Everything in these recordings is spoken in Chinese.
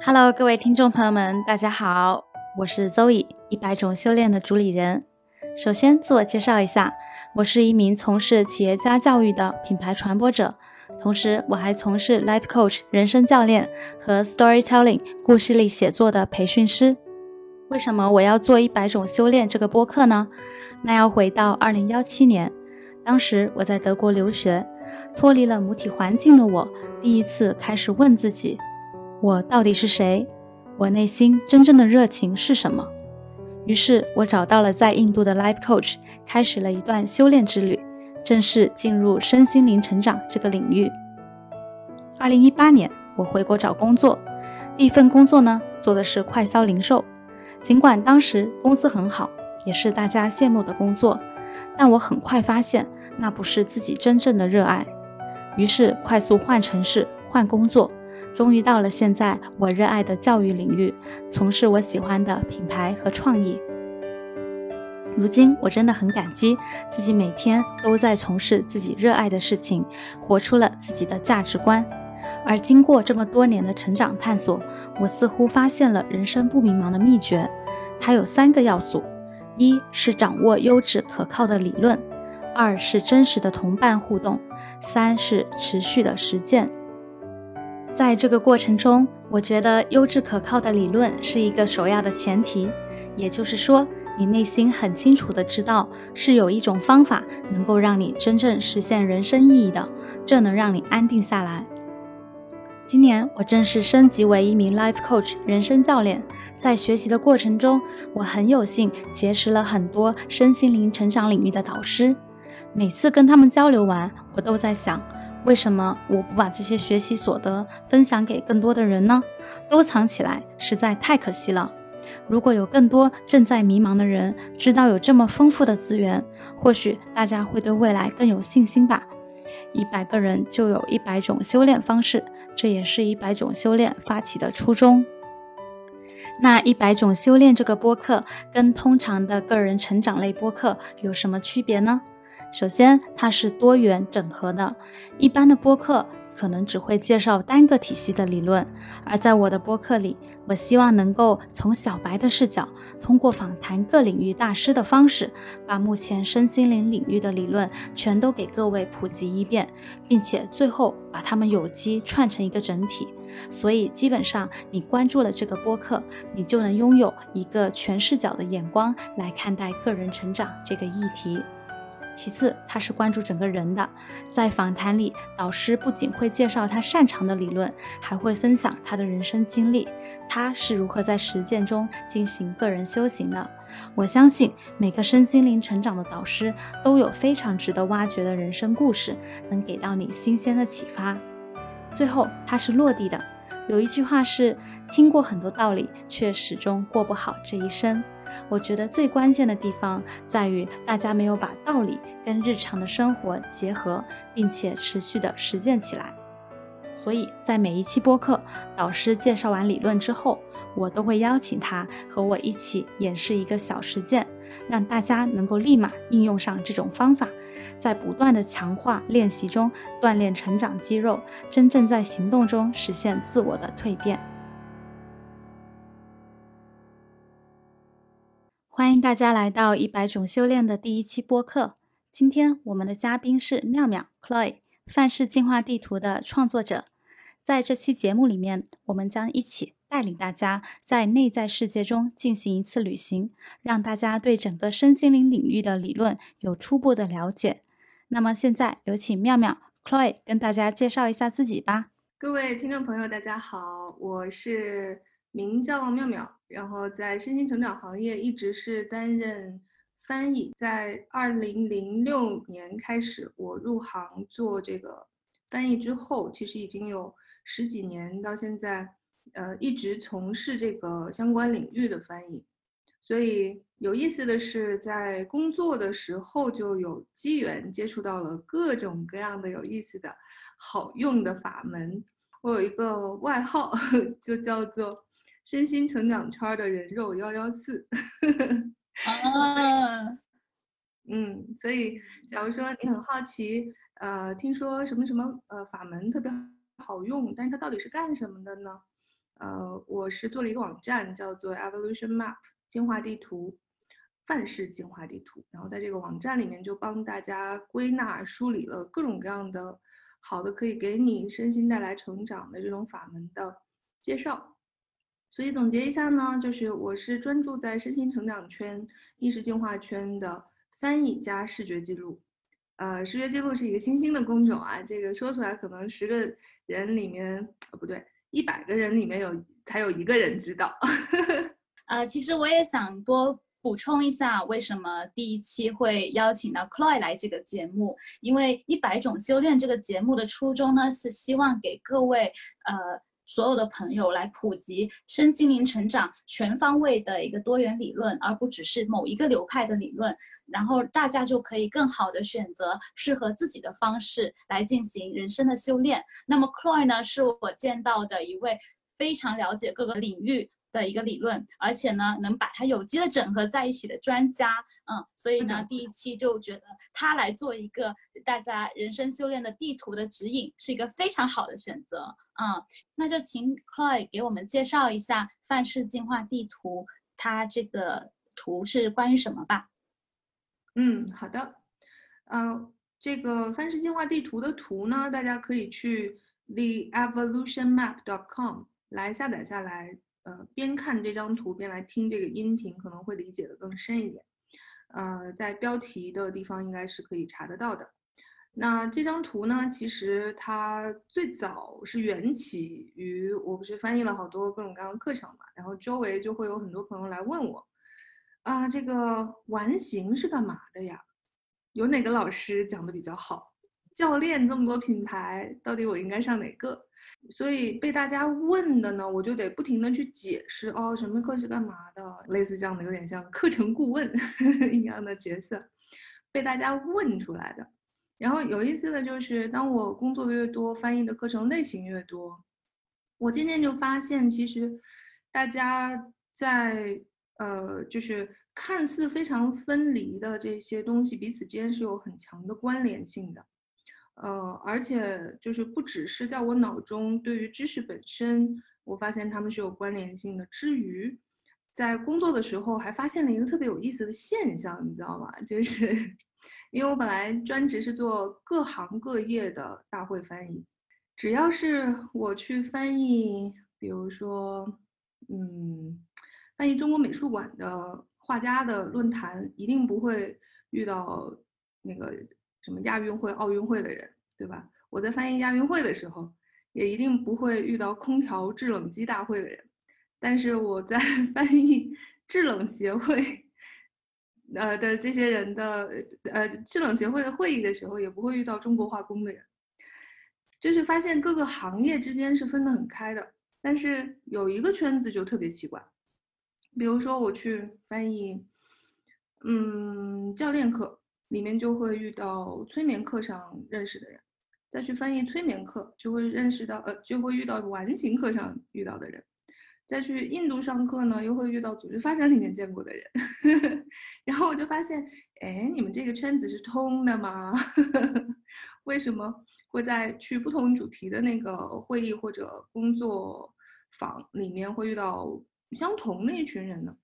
Hello，各位听众朋友们，大家好，我是 Zoe，一百种修炼的主理人。首先自我介绍一下，我是一名从事企业家教育的品牌传播者，同时我还从事 Life Coach 人生教练和 Storytelling 故事力写作的培训师。为什么我要做一百种修炼这个播客呢？那要回到二零幺七年，当时我在德国留学，脱离了母体环境的我，第一次开始问自己。我到底是谁？我内心真正的热情是什么？于是，我找到了在印度的 Life Coach，开始了一段修炼之旅，正式进入身心灵成长这个领域。二零一八年，我回国找工作，第一份工作呢，做的是快销零售。尽管当时工资很好，也是大家羡慕的工作，但我很快发现那不是自己真正的热爱，于是快速换城市、换工作。终于到了现在我热爱的教育领域，从事我喜欢的品牌和创意。如今我真的很感激自己每天都在从事自己热爱的事情，活出了自己的价值观。而经过这么多年的成长探索，我似乎发现了人生不迷茫的秘诀。它有三个要素：一是掌握优质可靠的理论；二是真实的同伴互动；三是持续的实践。在这个过程中，我觉得优质可靠的理论是一个首要的前提。也就是说，你内心很清楚的知道是有一种方法能够让你真正实现人生意义的，这能让你安定下来。今年我正式升级为一名 Life Coach 人生教练，在学习的过程中，我很有幸结识了很多身心灵成长领域的导师。每次跟他们交流完，我都在想。为什么我不把这些学习所得分享给更多的人呢？都藏起来实在太可惜了。如果有更多正在迷茫的人知道有这么丰富的资源，或许大家会对未来更有信心吧。一百个人就有一百种修炼方式，这也是一百种修炼发起的初衷。那一百种修炼这个播客跟通常的个人成长类播客有什么区别呢？首先，它是多元整合的。一般的播客可能只会介绍单个体系的理论，而在我的播客里，我希望能够从小白的视角，通过访谈各领域大师的方式，把目前身心灵领域的理论全都给各位普及一遍，并且最后把它们有机串成一个整体。所以，基本上你关注了这个播客，你就能拥有一个全视角的眼光来看待个人成长这个议题。其次，他是关注整个人的。在访谈里，导师不仅会介绍他擅长的理论，还会分享他的人生经历，他是如何在实践中进行个人修行的。我相信每个身心灵成长的导师都有非常值得挖掘的人生故事，能给到你新鲜的启发。最后，他是落地的。有一句话是：听过很多道理，却始终过不好这一生。我觉得最关键的地方在于，大家没有把道理跟日常的生活结合，并且持续的实践起来。所以在每一期播客，导师介绍完理论之后，我都会邀请他和我一起演示一个小实践，让大家能够立马应用上这种方法，在不断的强化练习中锻炼成长肌肉，真正在行动中实现自我的蜕变。欢迎大家来到一百种修炼的第一期播客。今天我们的嘉宾是妙妙 Chloe，范式进化地图的创作者。在这期节目里面，我们将一起带领大家在内在世界中进行一次旅行，让大家对整个身心灵领域的理论有初步的了解。那么现在有请妙妙 Chloe 跟大家介绍一下自己吧。各位听众朋友，大家好，我是。名叫妙妙，然后在身心成长行业一直是担任翻译。在二零零六年开始，我入行做这个翻译之后，其实已经有十几年，到现在，呃，一直从事这个相关领域的翻译。所以有意思的是，在工作的时候就有机缘接触到了各种各样的有意思的、好用的法门。我有一个外号，就叫做。身心成长圈的人肉幺幺四，啊，嗯，所以假如说你很好奇，呃，听说什么什么呃法门特别好用，但是它到底是干什么的呢？呃，我是做了一个网站，叫做 Evolution Map 进化地图，范式进化地图。然后在这个网站里面，就帮大家归纳梳理了各种各样的好的可以给你身心带来成长的这种法门的介绍。所以总结一下呢，就是我是专注在身心成长圈、意识进化圈的翻译加视觉记录。呃，视觉记录是一个新兴的工种啊，这个说出来可能十个人里面，呃，不对，一百个人里面有才有一个人知道。呃，其实我也想多补充一下，为什么第一期会邀请到 Chloe 来这个节目？因为一百种修炼这个节目的初衷呢，是希望给各位呃。所有的朋友来普及身心灵成长全方位的一个多元理论，而不只是某一个流派的理论，然后大家就可以更好的选择适合自己的方式来进行人生的修炼。那么 c l o y 呢，是我见到的一位非常了解各个领域。的一个理论，而且呢，能把它有机的整合在一起的专家，嗯，所以呢，第一期就觉得他来做一个大家人生修炼的地图的指引，是一个非常好的选择，嗯，那就请 Chloe 给我们介绍一下范式进化地图，它这个图是关于什么吧？嗯，好的，呃，这个范式进化地图的图呢，大家可以去 theevolutionmap.com 来下载下来。呃，边看这张图边来听这个音频，可能会理解的更深一点。呃，在标题的地方应该是可以查得到的。那这张图呢，其实它最早是缘起于我不是翻译了好多各种各样的课程嘛，然后周围就会有很多朋友来问我，啊，这个完形是干嘛的呀？有哪个老师讲的比较好？教练这么多品牌，到底我应该上哪个？所以被大家问的呢，我就得不停的去解释哦，什么课是干嘛的，类似这样的，有点像课程顾问呵 呵一样的角色，被大家问出来的。然后有意思的就是，当我工作的越多，翻译的课程类型越多，我渐渐就发现，其实大家在呃，就是看似非常分离的这些东西，彼此间是有很强的关联性的。呃，而且就是不只是在我脑中对于知识本身，我发现他们是有关联性的。之余，在工作的时候还发现了一个特别有意思的现象，你知道吗？就是因为我本来专职是做各行各业的大会翻译，只要是我去翻译，比如说，嗯，翻译中国美术馆的画家的论坛，一定不会遇到那个。什么亚运会、奥运会的人，对吧？我在翻译亚运会的时候，也一定不会遇到空调制冷机大会的人。但是我在 翻译制冷协会，呃的这些人的呃制冷协会的会议的时候，也不会遇到中国化工的人。就是发现各个行业之间是分得很开的，但是有一个圈子就特别奇怪。比如说我去翻译，嗯，教练课。里面就会遇到催眠课上认识的人，再去翻译催眠课就会认识到，呃，就会遇到完形课上遇到的人，再去印度上课呢，又会遇到组织发展里面见过的人，然后我就发现，哎，你们这个圈子是通的吗？为什么会在去不同主题的那个会议或者工作坊里面会遇到相同的一群人呢？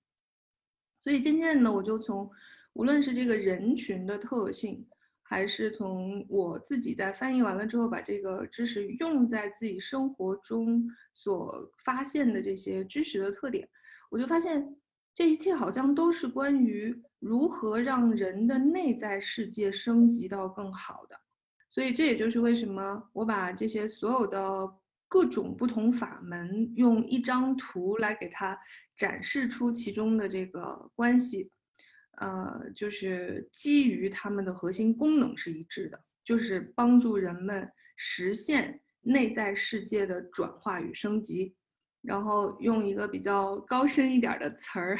所以渐渐的，我就从。无论是这个人群的特性，还是从我自己在翻译完了之后，把这个知识用在自己生活中所发现的这些知识的特点，我就发现这一切好像都是关于如何让人的内在世界升级到更好的。所以这也就是为什么我把这些所有的各种不同法门用一张图来给它展示出其中的这个关系。呃，就是基于他们的核心功能是一致的，就是帮助人们实现内在世界的转化与升级。然后用一个比较高深一点的词儿，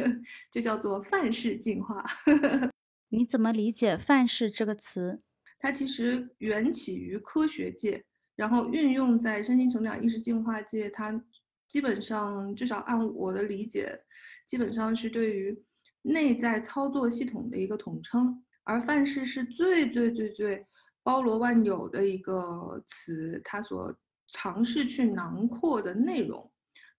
就叫做范式进化。你怎么理解“范式”这个词？它其实缘起于科学界，然后运用在身心成长、意识进化界。它基本上，至少按我的理解，基本上是对于。内在操作系统的一个统称，而范式是最最最最包罗万有的一个词，它所尝试去囊括的内容，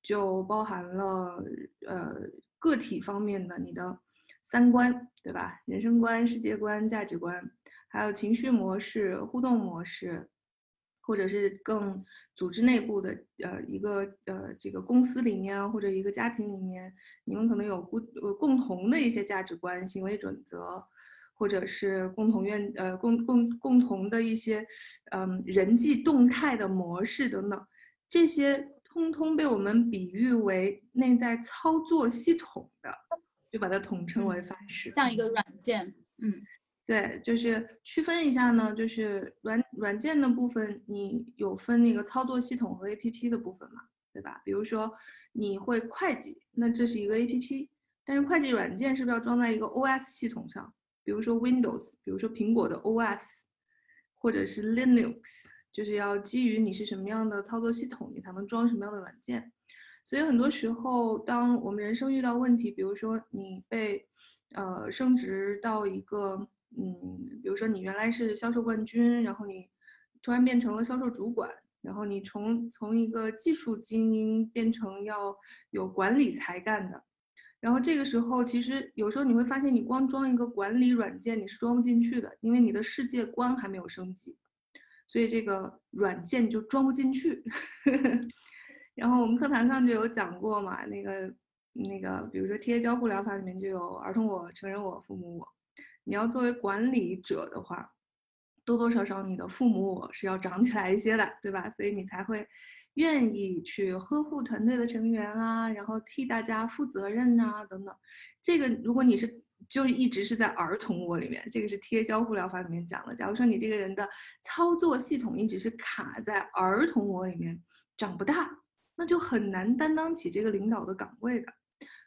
就包含了呃个体方面的你的三观，对吧？人生观、世界观、价值观，还有情绪模式、互动模式。或者是更组织内部的呃一个呃这个公司里面或者一个家庭里面，你们可能有共呃共同的一些价值观、行为准则，或者是共同愿呃共共共同的一些嗯人际动态的模式等等，这些通通被我们比喻为内在操作系统的，就把它统称为范式，像一个软件，嗯。对，就是区分一下呢，就是软软件的部分，你有分那个操作系统和 A P P 的部分嘛，对吧？比如说你会会计，那这是一个 A P P，但是会计软件是不是要装在一个 O S 系统上？比如说 Windows，比如说苹果的 O S，或者是 Linux，就是要基于你是什么样的操作系统，你才能装什么样的软件。所以很多时候，当我们人生遇到问题，比如说你被呃升职到一个嗯，比如说你原来是销售冠军，然后你突然变成了销售主管，然后你从从一个技术精英变成要有管理才干的，然后这个时候其实有时候你会发现，你光装一个管理软件你是装不进去的，因为你的世界观还没有升级，所以这个软件就装不进去。然后我们课堂上就有讲过嘛，那个那个，比如说贴交互疗法里面就有儿童我、成人我、父母我。你要作为管理者的话，多多少少你的父母我是要长起来一些的，对吧？所以你才会愿意去呵护团队的成员啊，然后替大家负责任啊，等等。这个如果你是就一直是在儿童我里面，这个是贴交互疗法里面讲的。假如说你这个人的操作系统一直是卡在儿童我里面，长不大，那就很难担当起这个领导的岗位的。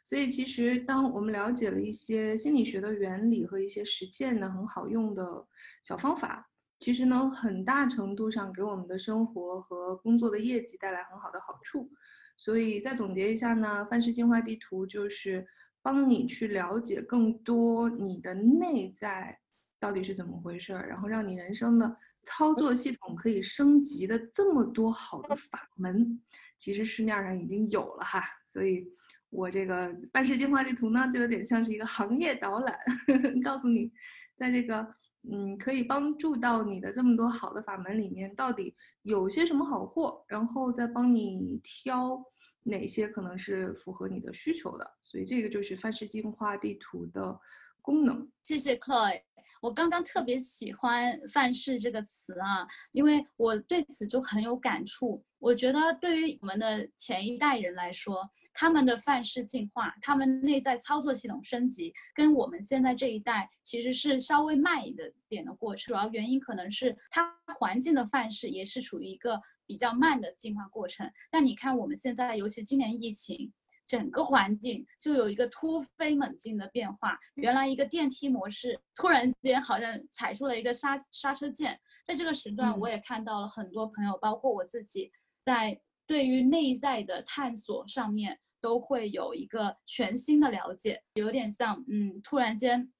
所以，其实当我们了解了一些心理学的原理和一些实践的很好用的小方法，其实能很大程度上给我们的生活和工作的业绩带来很好的好处。所以，再总结一下呢，范式进化地图就是帮你去了解更多你的内在到底是怎么回事儿，然后让你人生的操作系统可以升级的这么多好的法门，其实市面上已经有了哈。所以。我这个范式进化地图呢，就有点像是一个行业导览，告诉你，在这个嗯可以帮助到你的这么多好的法门里面，到底有些什么好货，然后再帮你挑哪些可能是符合你的需求的。所以这个就是范式进化地图的功能。谢谢 Chloe。我刚刚特别喜欢“范式”这个词啊，因为我对此就很有感触。我觉得对于我们的前一代人来说，他们的范式进化，他们内在操作系统升级，跟我们现在这一代其实是稍微慢一点的过程。主要原因可能是它环境的范式也是处于一个比较慢的进化过程。但你看我们现在，尤其今年疫情。整个环境就有一个突飞猛进的变化，原来一个电梯模式突然间好像踩出了一个刹刹车键。在这个时段，我也看到了很多朋友，包括我自己，在对于内在的探索上面都会有一个全新的了解，有点像，嗯，突然间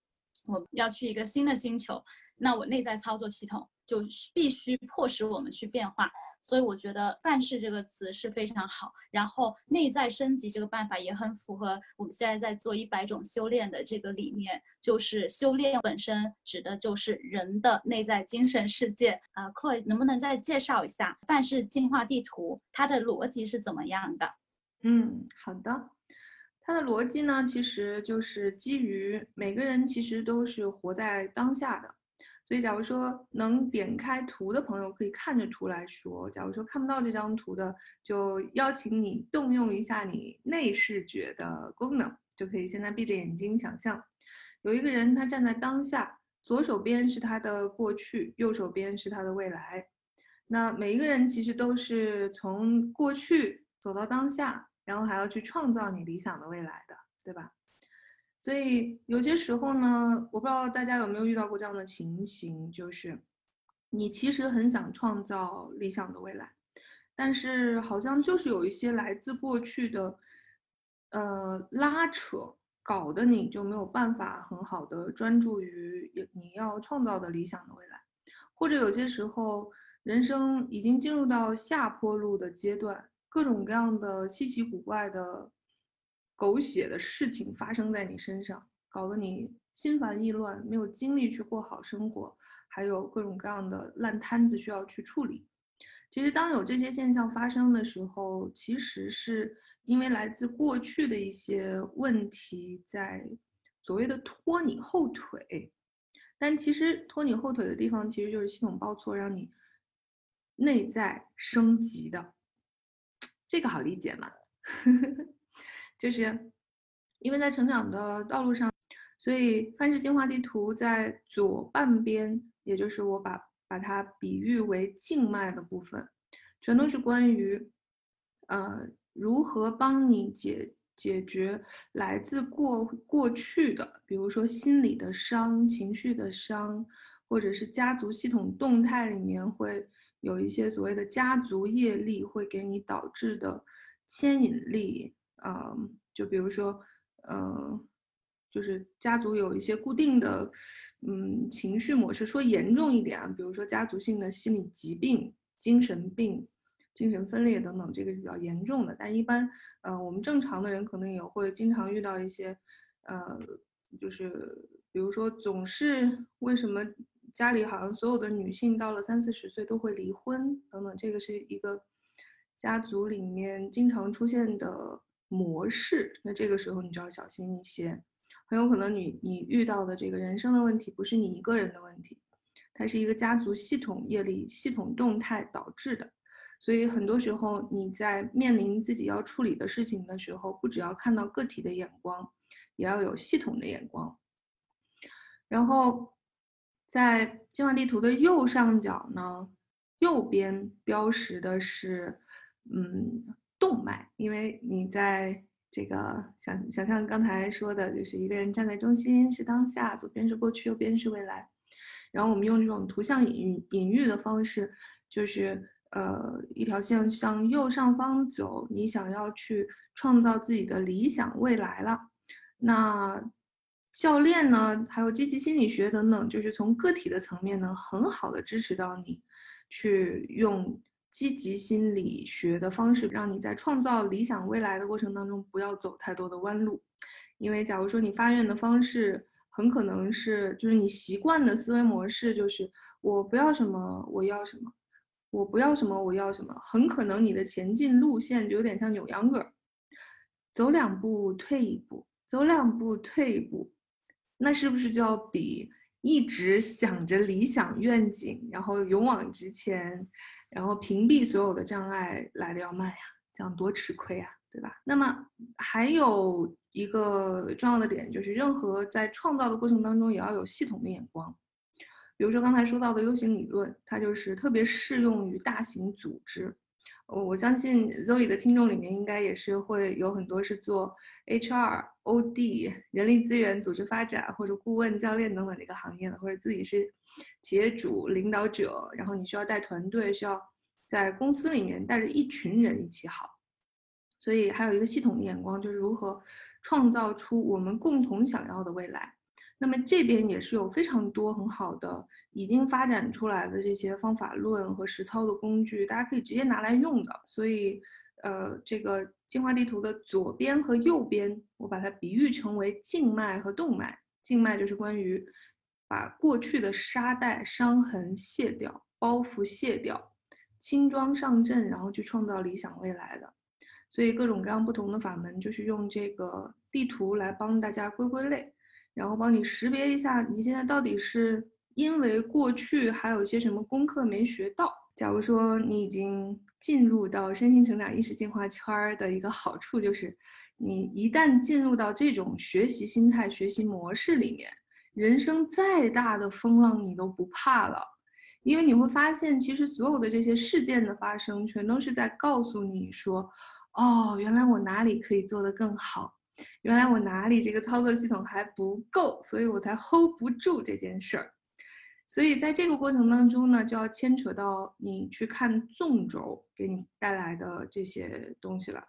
我要去一个新的星球，那我内在操作系统就必须迫使我们去变化。所以我觉得“范式”这个词是非常好，然后内在升级这个办法也很符合我们现在在做一百种修炼的这个理念，就是修炼本身指的就是人的内在精神世界啊。课能不能再介绍一下范式进化地图它的逻辑是怎么样的？嗯，好的，它的逻辑呢，其实就是基于每个人其实都是活在当下的。所以，假如说能点开图的朋友，可以看着图来说；假如说看不到这张图的，就邀请你动用一下你内视觉的功能，就可以现在闭着眼睛想象，有一个人他站在当下，左手边是他的过去，右手边是他的未来。那每一个人其实都是从过去走到当下，然后还要去创造你理想的未来的，对吧？所以有些时候呢，我不知道大家有没有遇到过这样的情形，就是你其实很想创造理想的未来，但是好像就是有一些来自过去的，呃拉扯，搞得你就没有办法很好的专注于你要创造的理想的未来，或者有些时候人生已经进入到下坡路的阶段，各种各样的稀奇古怪的狗血的事情发生在你身上，搞得你心烦意乱，没有精力去过好生活，还有各种各样的烂摊子需要去处理。其实，当有这些现象发生的时候，其实是因为来自过去的一些问题在所谓的拖你后腿。但其实拖你后腿的地方，其实就是系统报错，让你内在升级的。这个好理解吗？就是因为在成长的道路上，所以范式进化地图在左半边，也就是我把把它比喻为静脉的部分，全都是关于呃如何帮你解。解决来自过过去的，比如说心理的伤、情绪的伤，或者是家族系统动态里面会有一些所谓的家族业力，会给你导致的牵引力。嗯，就比如说，嗯，就是家族有一些固定的，嗯，情绪模式。说严重一点啊，比如说家族性的心理疾病、精神病。精神分裂等等，这个是比较严重的。但一般，呃，我们正常的人可能也会经常遇到一些，呃，就是比如说，总是为什么家里好像所有的女性到了三四十岁都会离婚等等，这个是一个家族里面经常出现的模式。那这个时候你就要小心一些，很有可能你你遇到的这个人生的问题不是你一个人的问题，它是一个家族系统业力系统动态导致的。所以很多时候，你在面临自己要处理的事情的时候，不只要看到个体的眼光，也要有系统的眼光。然后，在进化地图的右上角呢，右边标识的是，嗯，动脉。因为你在这个想想象刚才说的，就是一个人站在中心是当下，左边是过去，右边是未来。然后我们用这种图像隐喻隐喻的方式，就是。呃，一条线向右上方走，你想要去创造自己的理想未来了。那教练呢，还有积极心理学等等，就是从个体的层面呢，很好的支持到你，去用积极心理学的方式，让你在创造理想未来的过程当中，不要走太多的弯路。因为假如说你发愿的方式，很可能是就是你习惯的思维模式，就是我不要什么，我要什么。我不要什么，我要什么，很可能你的前进路线就有点像扭秧歌，走两步退一步，走两步退一步，那是不是就要比一直想着理想愿景，然后勇往直前，然后屏蔽所有的障碍来的要慢呀？这样多吃亏啊，对吧？那么还有一个重要的点就是，任何在创造的过程当中，也要有系统的眼光。比如说刚才说到的 U 型理论，它就是特别适用于大型组织。我我相信 Zoe 的听众里面应该也是会有很多是做 HR、OD、人力资源、组织发展或者顾问、教练等等这个行业的，或者自己是企业主、领导者，然后你需要带团队，需要在公司里面带着一群人一起好。所以还有一个系统的眼光，就是如何创造出我们共同想要的未来。那么这边也是有非常多很好的已经发展出来的这些方法论和实操的工具，大家可以直接拿来用的。所以，呃，这个进化地图的左边和右边，我把它比喻成为静脉和动脉。静脉就是关于把过去的沙袋、伤痕卸掉、包袱卸掉、轻装上阵，然后去创造理想未来的。所以各种各样不同的法门，就是用这个地图来帮大家归归类。然后帮你识别一下，你现在到底是因为过去还有一些什么功课没学到。假如说你已经进入到身心成长意识进化圈儿的一个好处，就是你一旦进入到这种学习心态、学习模式里面，人生再大的风浪你都不怕了，因为你会发现，其实所有的这些事件的发生，全都是在告诉你说，哦，原来我哪里可以做得更好。原来我哪里这个操作系统还不够，所以我才 hold 不住这件事儿。所以在这个过程当中呢，就要牵扯到你去看纵轴给你带来的这些东西了。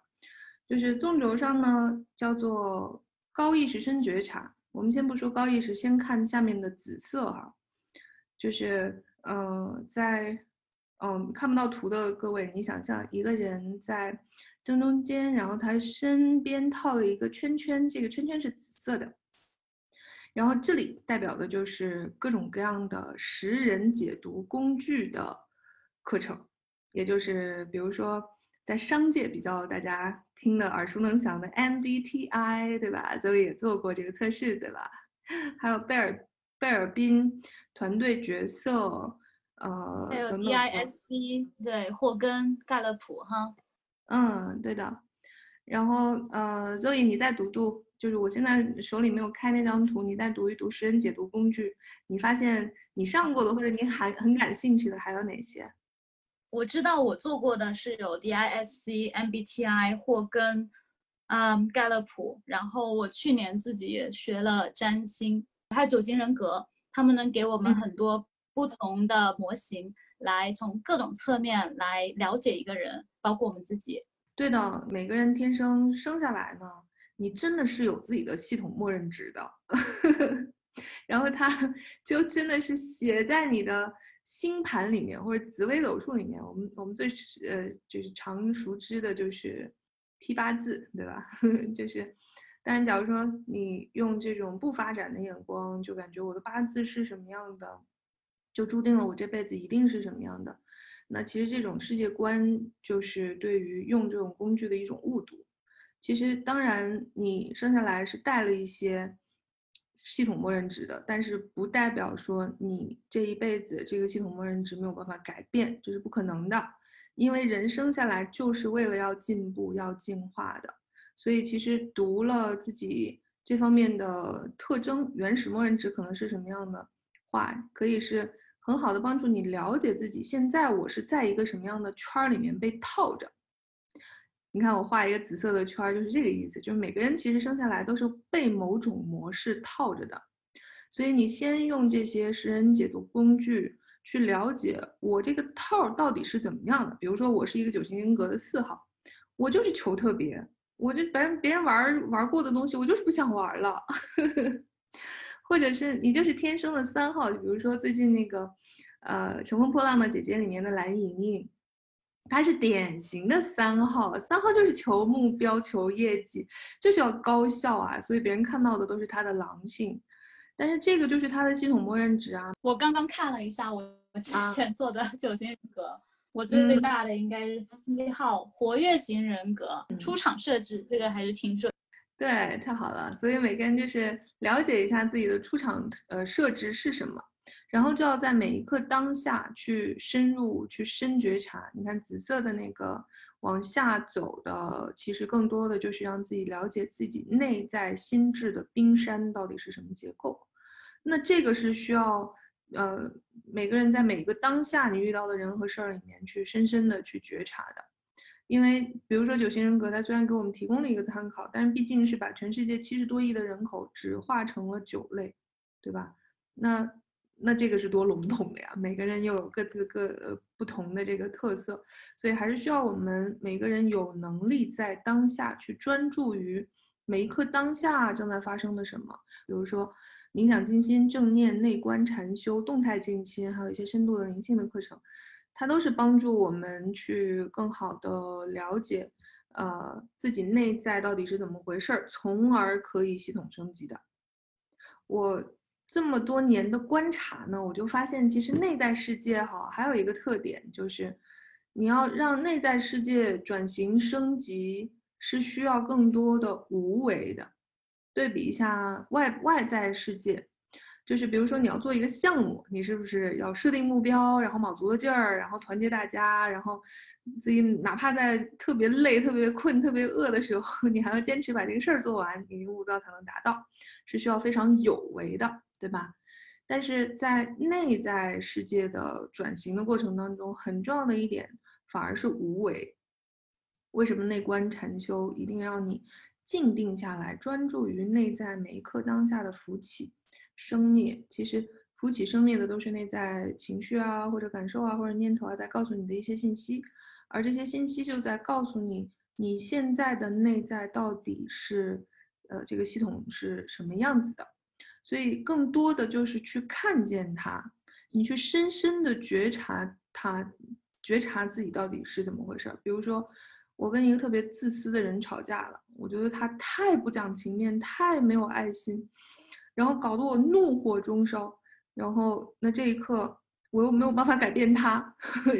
就是纵轴上呢，叫做高意识深觉察。我们先不说高意识，先看下面的紫色哈，就是呃，在嗯，看不到图的各位，你想象一个人在正中间，然后他身边套了一个圈圈，这个圈圈是紫色的，然后这里代表的就是各种各样的识人解读工具的课程，也就是比如说在商界比较大家听的耳熟能详的 MBTI，对吧？所以也做过这个测试，对吧？还有贝尔贝尔宾团队角色。呃，还有 DISC，对，霍根、盖勒普，哈，嗯，对的。然后呃，Zoe，你再读读，就是我现在手里没有开那张图，你再读一读识人解读工具，你发现你上过的或者你还很感兴趣的还有哪些？我知道我做过的是有 DISC、MBTI、或跟，嗯，盖勒普。然后我去年自己也学了占星，还有九型人格，他们能给我们很多。不同的模型来从各种侧面来了解一个人，包括我们自己。对的，每个人天生生下来呢，你真的是有自己的系统默认值的，然后它就真的是写在你的星盘里面或者紫微斗数里面。我们我们最呃就是常熟知的就是批八字，对吧？就是，但是，假如说你用这种不发展的眼光，就感觉我的八字是什么样的。就注定了我这辈子一定是什么样的，那其实这种世界观就是对于用这种工具的一种误读。其实当然你生下来是带了一些系统默认值的，但是不代表说你这一辈子这个系统默认值没有办法改变，这是不可能的。因为人生下来就是为了要进步、要进化的，所以其实读了自己这方面的特征，原始默认值可能是什么样的话，可以是。很好的帮助你了解自己。现在我是在一个什么样的圈儿里面被套着？你看我画一个紫色的圈儿，就是这个意思。就是每个人其实生下来都是被某种模式套着的，所以你先用这些识人解读工具去了解我这个套到底是怎么样的。比如说我是一个九型人格的四号，我就是求特别，我就别人别人玩玩过的东西，我就是不想玩了。或者是你就是天生的三号，就比如说最近那个，呃，《乘风破浪的姐姐》里面的蓝盈莹，她是典型的三号。三号就是求目标、求业绩，就是要高效啊，所以别人看到的都是她的狼性。但是这个就是她的系统默认值啊。我刚刚看了一下我之前做的九型人格，我最大的应该是七号活跃型人格，出场设置这个还是挺准。对，太好了。所以每个人就是了解一下自己的出场呃设置是什么，然后就要在每一刻当下去深入去深觉察。你看紫色的那个往下走的，其实更多的就是让自己了解自己内在心智的冰山到底是什么结构。那这个是需要呃每个人在每一个当下你遇到的人和事儿里面去深深的去觉察的。因为，比如说九型人格，它虽然给我们提供了一个参考，但是毕竟是把全世界七十多亿的人口只化成了九类，对吧？那那这个是多笼统的呀！每个人又有各自各呃不同的这个特色，所以还是需要我们每个人有能力在当下去专注于每一刻当下正在发生的什么。比如说冥想、静心、正念、内观、禅修、动态静心，还有一些深度的灵性的课程。它都是帮助我们去更好的了解，呃，自己内在到底是怎么回事儿，从而可以系统升级的。我这么多年的观察呢，我就发现，其实内在世界哈，还有一个特点就是，你要让内在世界转型升级，是需要更多的无为的。对比一下外外在世界。就是比如说你要做一个项目，你是不是要设定目标，然后卯足了劲儿，然后团结大家，然后自己哪怕在特别累、特别困、特别饿的时候，你还要坚持把这个事儿做完，你这个目标才能达到，是需要非常有为的，对吧？但是在内在世界的转型的过程当中，很重要的一点反而是无为。为什么内观禅修一定让你静定下来，专注于内在每一刻当下的浮起？生灭其实浮起生灭的都是内在情绪啊，或者感受啊，或者念头啊，在告诉你的一些信息，而这些信息就在告诉你你现在的内在到底是，呃，这个系统是什么样子的。所以更多的就是去看见它，你去深深的觉察它，觉察自己到底是怎么回事儿。比如说，我跟一个特别自私的人吵架了，我觉得他太不讲情面，太没有爱心，然后搞得我怒火中烧。然后那这一刻，我又没有办法改变他，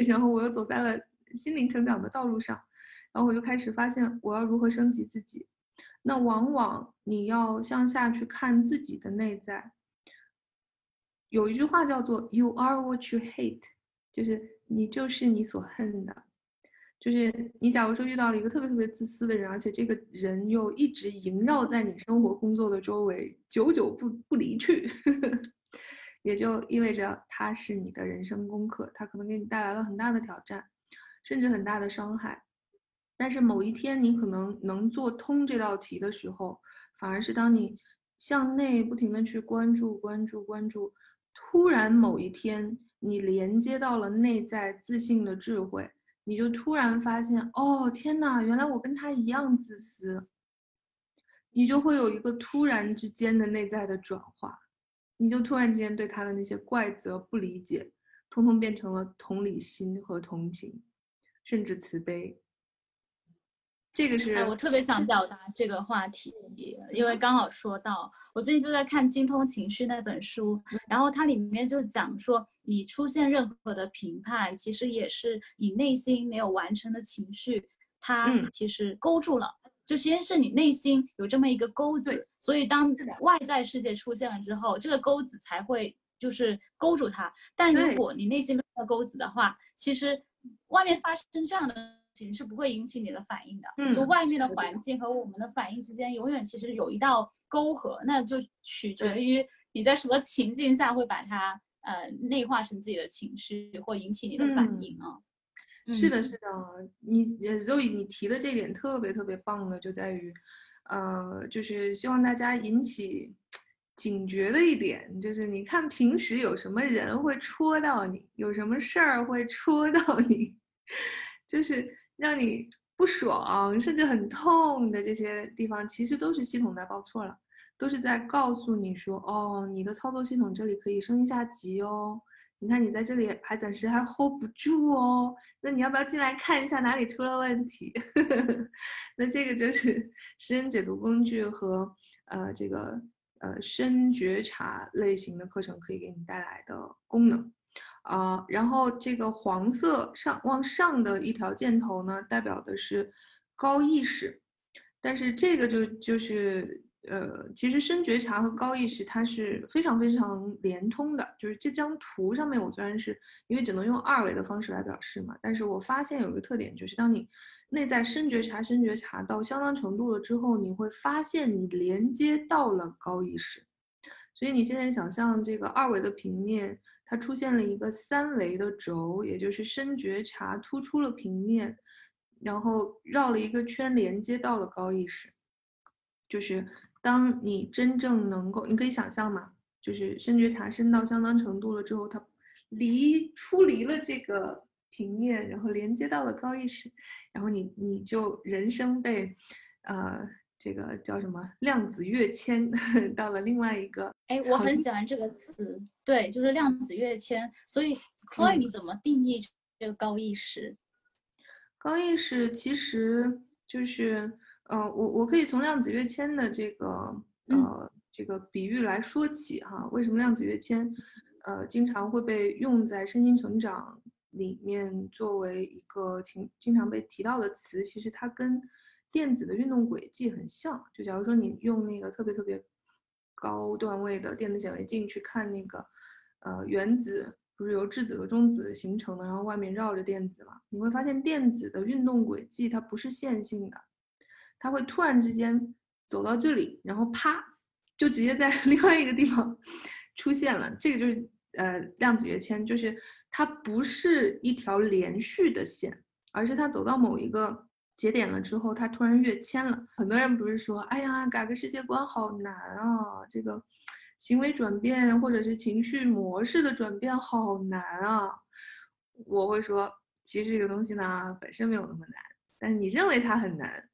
然后我又走在了心灵成长的道路上，然后我就开始发现我要如何升级自己。那往往你要向下去看自己的内在。有一句话叫做 “You are what you hate”，就是你就是你所恨的。就是你假如说遇到了一个特别特别自私的人，而且这个人又一直萦绕在你生活工作的周围，久久不不离去，也就意味着他是你的人生功课，他可能给你带来了很大的挑战，甚至很大的伤害。但是某一天你可能能做通这道题的时候，反而是当你向内不停的去关注、关注、关注。突然某一天，你连接到了内在自信的智慧，你就突然发现，哦天哪，原来我跟他一样自私。你就会有一个突然之间的内在的转化，你就突然之间对他的那些怪责、不理解，通通变成了同理心和同情，甚至慈悲。这个是我特别想表达这个话题，因为刚好说到，我最近就在看《精通情绪》那本书，然后它里面就讲说，你出现任何的评判，其实也是你内心没有完成的情绪，它其实勾住了，就先是你内心有这么一个钩子，所以当外在世界出现了之后，这个钩子才会就是勾住它。但如果你内心没有钩子的话，其实外面发生这样的。其实是不会引起你的反应的，嗯，就外面的环境和我们的反应之间，永远其实有一道沟壑，那就取决于你在什么情境下会把它呃内化成自己的情绪，或引起你的反应啊。是的，是的，你 Zoe 你提的这点特别特别棒的，就在于，呃，就是希望大家引起警觉的一点，就是你看平时有什么人会戳到你，有什么事儿会戳到你，就是。让你不爽，甚至很痛的这些地方，其实都是系统在报错了，都是在告诉你说，哦，你的操作系统这里可以升一下级哦。你看你在这里还暂时还 hold 不住哦，那你要不要进来看一下哪里出了问题？那这个就是 诗人解读工具和呃这个呃深觉察类型的课程可以给你带来的功能。啊，然后这个黄色上往上的一条箭头呢，代表的是高意识，但是这个就就是呃，其实深觉察和高意识它是非常非常连通的。就是这张图上面，我虽然是因为只能用二维的方式来表示嘛，但是我发现有一个特点，就是当你内在深觉察、深觉察到相当程度了之后，你会发现你连接到了高意识。所以你现在想象这个二维的平面。它出现了一个三维的轴，也就是深觉察突出了平面，然后绕了一个圈，连接到了高意识。就是当你真正能够，你可以想象嘛，就是深觉察深到相当程度了之后，它离出离了这个平面，然后连接到了高意识，然后你你就人生被，呃。这个叫什么量子跃迁 到了另外一个哎，我很喜欢这个词，对，就是量子跃迁。所以 c l o e 你怎么定义这个高意识？高意识其实就是，呃，我我可以从量子跃迁的这个呃这个比喻来说起哈。为什么量子跃迁呃经常会被用在身心成长里面作为一个经经常被提到的词？其实它跟电子的运动轨迹很像，就假如说你用那个特别特别高段位的电子显微镜去看那个，呃，原子不是由质子和中子形成的，然后外面绕着电子嘛，你会发现电子的运动轨迹它不是线性的，它会突然之间走到这里，然后啪，就直接在 另外一个地方出现了。这个就是呃量子跃迁，就是它不是一条连续的线，而是它走到某一个。节点了之后，他突然跃迁了。很多人不是说，哎呀，改个世界观好难啊，这个行为转变或者是情绪模式的转变好难啊。我会说，其实这个东西呢本身没有那么难，但是你认为它很难，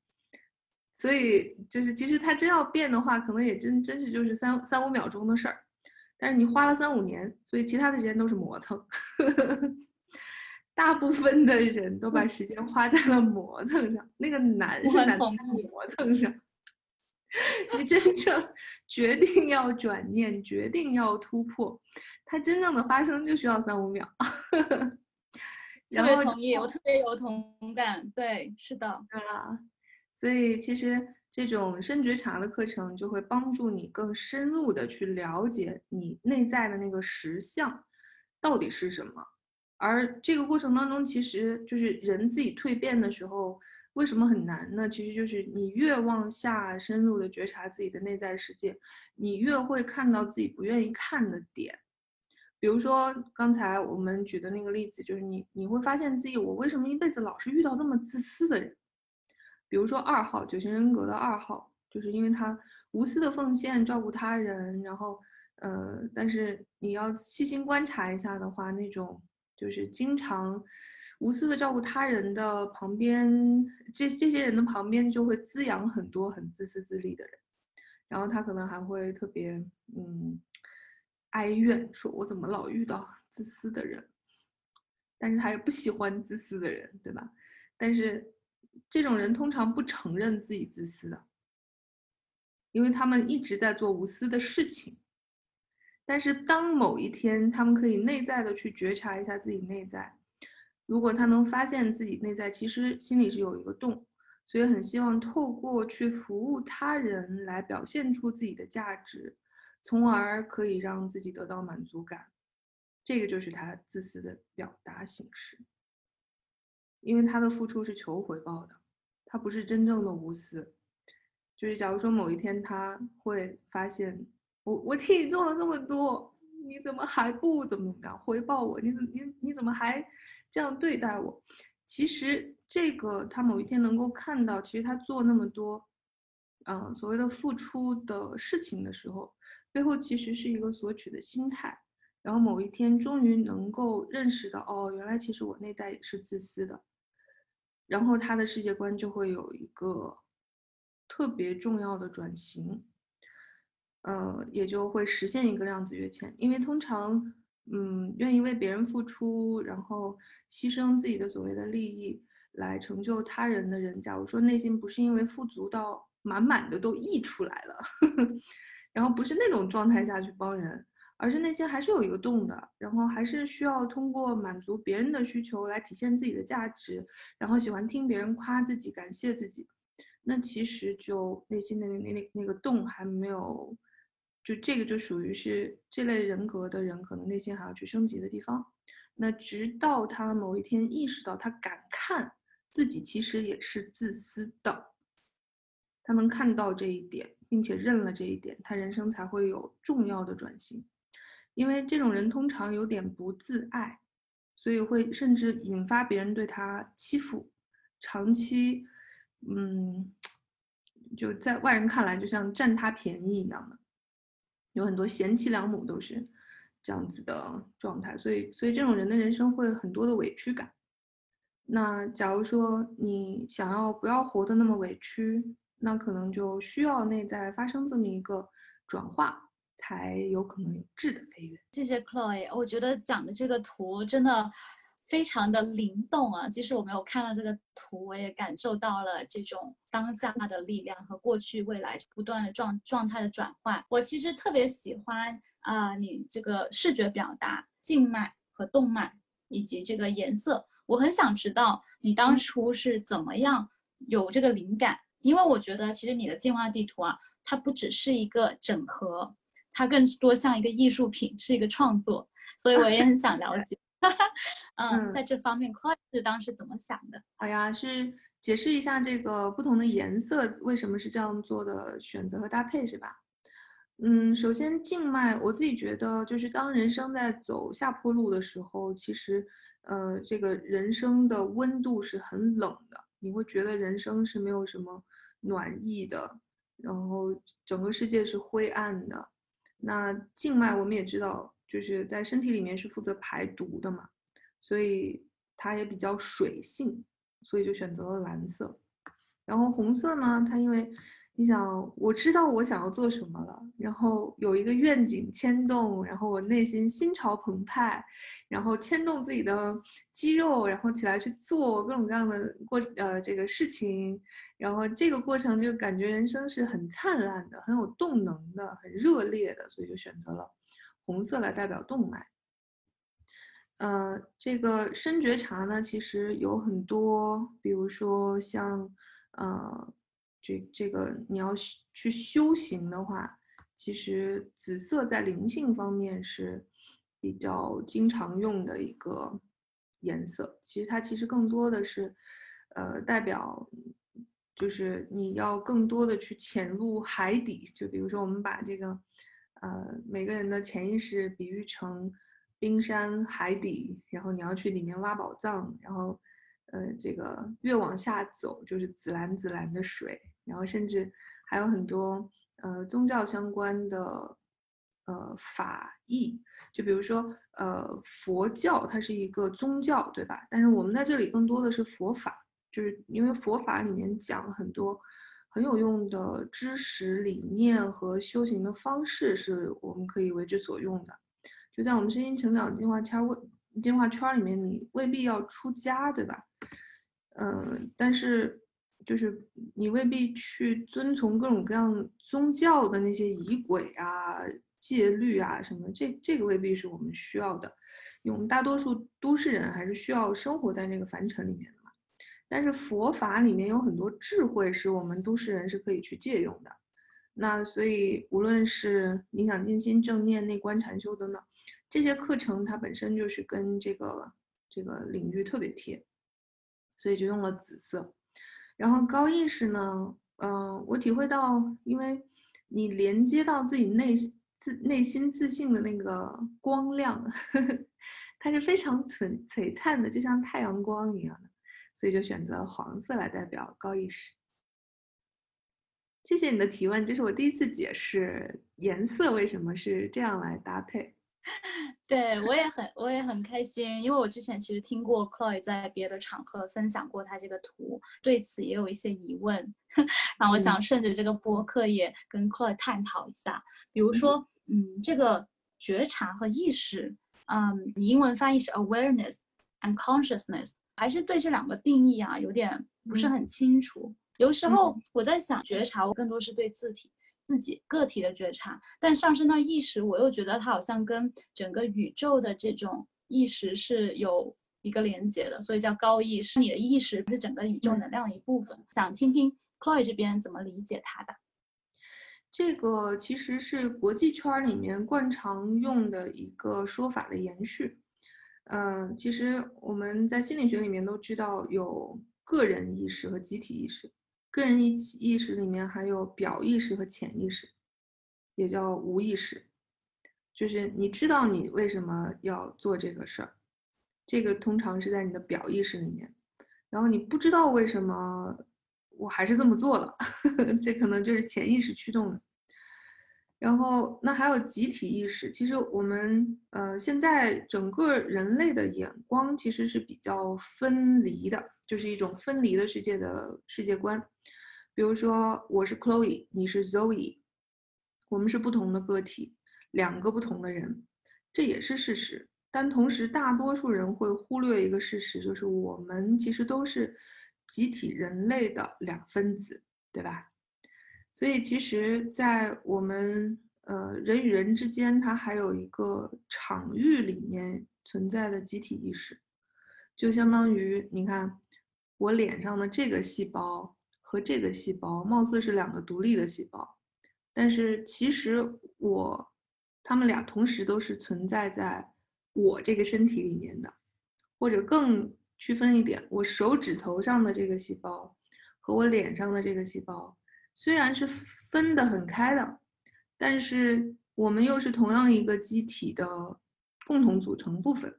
所以就是其实它真要变的话，可能也真真是就是三三五秒钟的事儿，但是你花了三五年，所以其他的时间都是磨蹭。大部分的人都把时间花在了磨蹭上，那个难是难在磨蹭上。你真正决定要转念，决定要突破，它真正的发生就需要三五秒。特别同意，我特别有同感。对，是的，啊，所以其实这种深觉察的课程就会帮助你更深入的去了解你内在的那个实相到底是什么。而这个过程当中，其实就是人自己蜕变的时候，为什么很难呢？其实就是你越往下深入的觉察自己的内在世界，你越会看到自己不愿意看的点。比如说刚才我们举的那个例子，就是你你会发现自己，我为什么一辈子老是遇到这么自私的人？比如说二号九型人格的二号，就是因为他无私的奉献，照顾他人，然后呃，但是你要细心观察一下的话，那种。就是经常无私的照顾他人的旁边，这这些人的旁边就会滋养很多很自私自利的人，然后他可能还会特别嗯哀怨，说我怎么老遇到自私的人，但是他也不喜欢自私的人，对吧？但是这种人通常不承认自己自私的，因为他们一直在做无私的事情。但是当某一天，他们可以内在的去觉察一下自己内在，如果他能发现自己内在其实心里是有一个洞，所以很希望透过去服务他人来表现出自己的价值，从而可以让自己得到满足感，这个就是他自私的表达形式，因为他的付出是求回报的，他不是真正的无私，就是假如说某一天他会发现。我我替你做了那么多，你怎么还不怎么怎么样回报我？你怎你你怎么还这样对待我？其实这个他某一天能够看到，其实他做那么多，嗯，所谓的付出的事情的时候，背后其实是一个索取的心态。然后某一天终于能够认识到，哦，原来其实我内在也是自私的。然后他的世界观就会有一个特别重要的转型。呃，也就会实现一个量子跃迁，因为通常，嗯，愿意为别人付出，然后牺牲自己的所谓的利益来成就他人的人，假如说内心不是因为富足到满满的都溢出来了，然后不是那种状态下去帮人，而是内心还是有一个洞的，然后还是需要通过满足别人的需求来体现自己的价值，然后喜欢听别人夸自己、感谢自己，那其实就内心的那那那那个洞还没有。就这个就属于是这类人格的人，可能内心还要去升级的地方。那直到他某一天意识到，他敢看自己其实也是自私的，他能看到这一点，并且认了这一点，他人生才会有重要的转型。因为这种人通常有点不自爱，所以会甚至引发别人对他欺负，长期，嗯，就在外人看来就像占他便宜一样的。有很多贤妻良母都是这样子的状态，所以，所以这种人的人生会有很多的委屈感。那假如说你想要不要活得那么委屈，那可能就需要内在发生这么一个转化，才有可能有质的飞跃。谢谢 Chloe，我觉得讲的这个图真的。非常的灵动啊！即使我没有看到这个图，我也感受到了这种当下的力量和过去未来不断的状状态的转换。我其实特别喜欢啊，你这个视觉表达静脉和动脉以及这个颜色，我很想知道你当初是怎么样有这个灵感，因为我觉得其实你的进化地图啊，它不只是一个整合，它更多像一个艺术品，是一个创作，所以我也很想了解。嗯，在这方面，柯是当时怎么想的？好呀，是解释一下这个不同的颜色为什么是这样做的选择和搭配，是吧？嗯，首先静脉，我自己觉得就是当人生在走下坡路的时候，其实，呃，这个人生的温度是很冷的，你会觉得人生是没有什么暖意的，然后整个世界是灰暗的。那静脉我们也知道。就是在身体里面是负责排毒的嘛，所以它也比较水性，所以就选择了蓝色。然后红色呢，它因为你想，我知道我想要做什么了，然后有一个愿景牵动，然后我内心心潮澎湃，然后牵动自己的肌肉，然后起来去做各种各样的过呃这个事情，然后这个过程就感觉人生是很灿烂的，很有动能的，很热烈的，所以就选择了红色来代表动脉。呃，这个深觉察呢，其实有很多，比如说像呃。这这个你要去修行的话，其实紫色在灵性方面是比较经常用的一个颜色。其实它其实更多的是，呃，代表就是你要更多的去潜入海底。就比如说我们把这个，呃，每个人的潜意识比喻成冰山海底，然后你要去里面挖宝藏，然后。呃，这个越往下走就是紫蓝紫蓝的水，然后甚至还有很多呃宗教相关的呃法义，就比如说呃佛教，它是一个宗教，对吧？但是我们在这里更多的是佛法，就是因为佛法里面讲很多很有用的知识理念和修行的方式，是我们可以为之所用的。就在我们身心成长进化圈进化圈里面，你未必要出家，对吧？嗯，但是就是你未必去遵从各种各样宗教的那些仪轨啊、戒律啊什么，这这个未必是我们需要的。因为我们大多数都市人还是需要生活在那个凡尘里面的。但是佛法里面有很多智慧，是我们都市人是可以去借用的。那所以无论是冥想、静心、正念、内观、禅修等等这些课程，它本身就是跟这个这个领域特别贴。所以就用了紫色，然后高意识呢，嗯，我体会到，因为你连接到自己内自内心自信的那个光亮，呵呵它是非常璀璀璨的，就像太阳光一样的，所以就选择黄色来代表高意识。谢谢你的提问，这是我第一次解释颜色为什么是这样来搭配。对我也很我也很开心，因为我之前其实听过 Chloe 在别的场合分享过他这个图，对此也有一些疑问，然后我想顺着这个播客也跟 Chloe 探讨一下，比如说，嗯，这个觉察和意识，嗯，英文翻译是 awareness and consciousness，还是对这两个定义啊有点不是很清楚。有时候我在想觉察，我更多是对字体。自己个体的觉察，但上升到意识，我又觉得它好像跟整个宇宙的这种意识是有一个连接的，所以叫高意识。你的意识不是整个宇宙能量的一部分。想听听 Chloe 这边怎么理解它的？这个其实是国际圈里面惯常用的一个说法的延续。嗯，其实我们在心理学里面都知道有个人意识和集体意识。个人意意识里面还有表意识和潜意识，也叫无意识，就是你知道你为什么要做这个事儿，这个通常是在你的表意识里面，然后你不知道为什么我还是这么做了，这可能就是潜意识驱动的。然后那还有集体意识，其实我们呃现在整个人类的眼光其实是比较分离的，就是一种分离的世界的世界观。比如说我是 Chloe，你是 Zoe，我们是不同的个体，两个不同的人，这也是事实。但同时，大多数人会忽略一个事实，就是我们其实都是集体人类的两分子，对吧？所以，其实，在我们呃人与人之间，它还有一个场域里面存在的集体意识，就相当于你看我脸上的这个细胞和这个细胞，貌似是两个独立的细胞，但是其实我他们俩同时都是存在在我这个身体里面的，或者更区分一点，我手指头上的这个细胞和我脸上的这个细胞。虽然是分得很开的，但是我们又是同样一个机体的共同组成部分。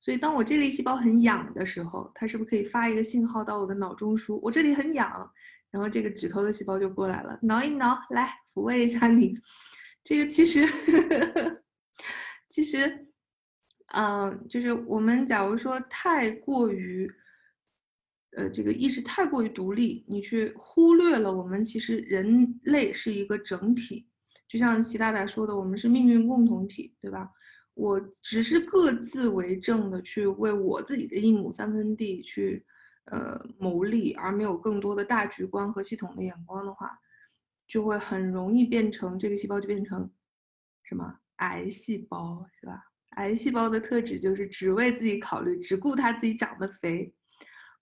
所以，当我这类细胞很痒的时候，它是不是可以发一个信号到我的脑中枢？我这里很痒，然后这个指头的细胞就过来了，挠一挠，来抚慰一下你。这个其实，其实，嗯，就是我们假如说太过于呃，这个意识太过于独立，你去忽略了我们其实人类是一个整体，就像习大大说的，我们是命运共同体，对吧？我只是各自为政的去为我自己的一亩三分地去呃谋利，而没有更多的大局观和系统的眼光的话，就会很容易变成这个细胞就变成什么癌细胞，是吧？癌细胞的特质就是只为自己考虑，只顾它自己长得肥。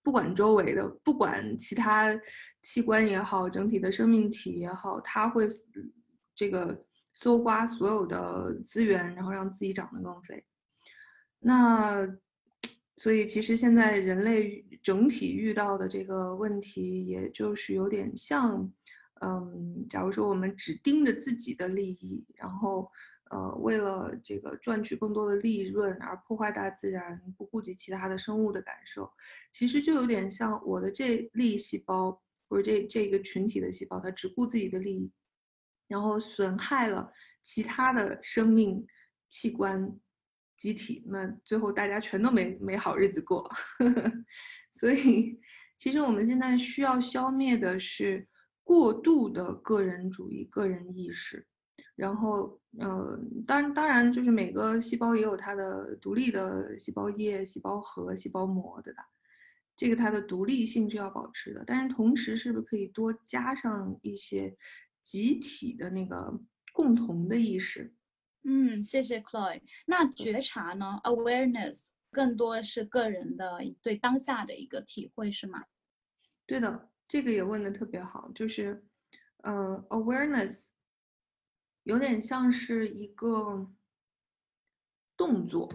不管周围的，不管其他器官也好，整体的生命体也好，它会这个搜刮所有的资源，然后让自己长得更肥。那所以其实现在人类整体遇到的这个问题，也就是有点像，嗯，假如说我们只盯着自己的利益，然后。呃，为了这个赚取更多的利润而破坏大自然，不顾及其他的生物的感受，其实就有点像我的这粒细胞或者这这个群体的细胞，它只顾自己的利益，然后损害了其他的生命器官机体，那最后大家全都没没好日子过。所以，其实我们现在需要消灭的是过度的个人主义、个人意识。然后，呃，当然，当然，就是每个细胞也有它的独立的细胞液、细胞核、细胞膜，对吧？这个它的独立性是要保持的。但是同时，是不是可以多加上一些集体的那个共同的意识？嗯，谢谢 Chloe。那觉察呢？Awareness 更多是个人的对当下的一个体会，是吗？对的，这个也问的特别好，就是，呃，Awareness。有点像是一个动作，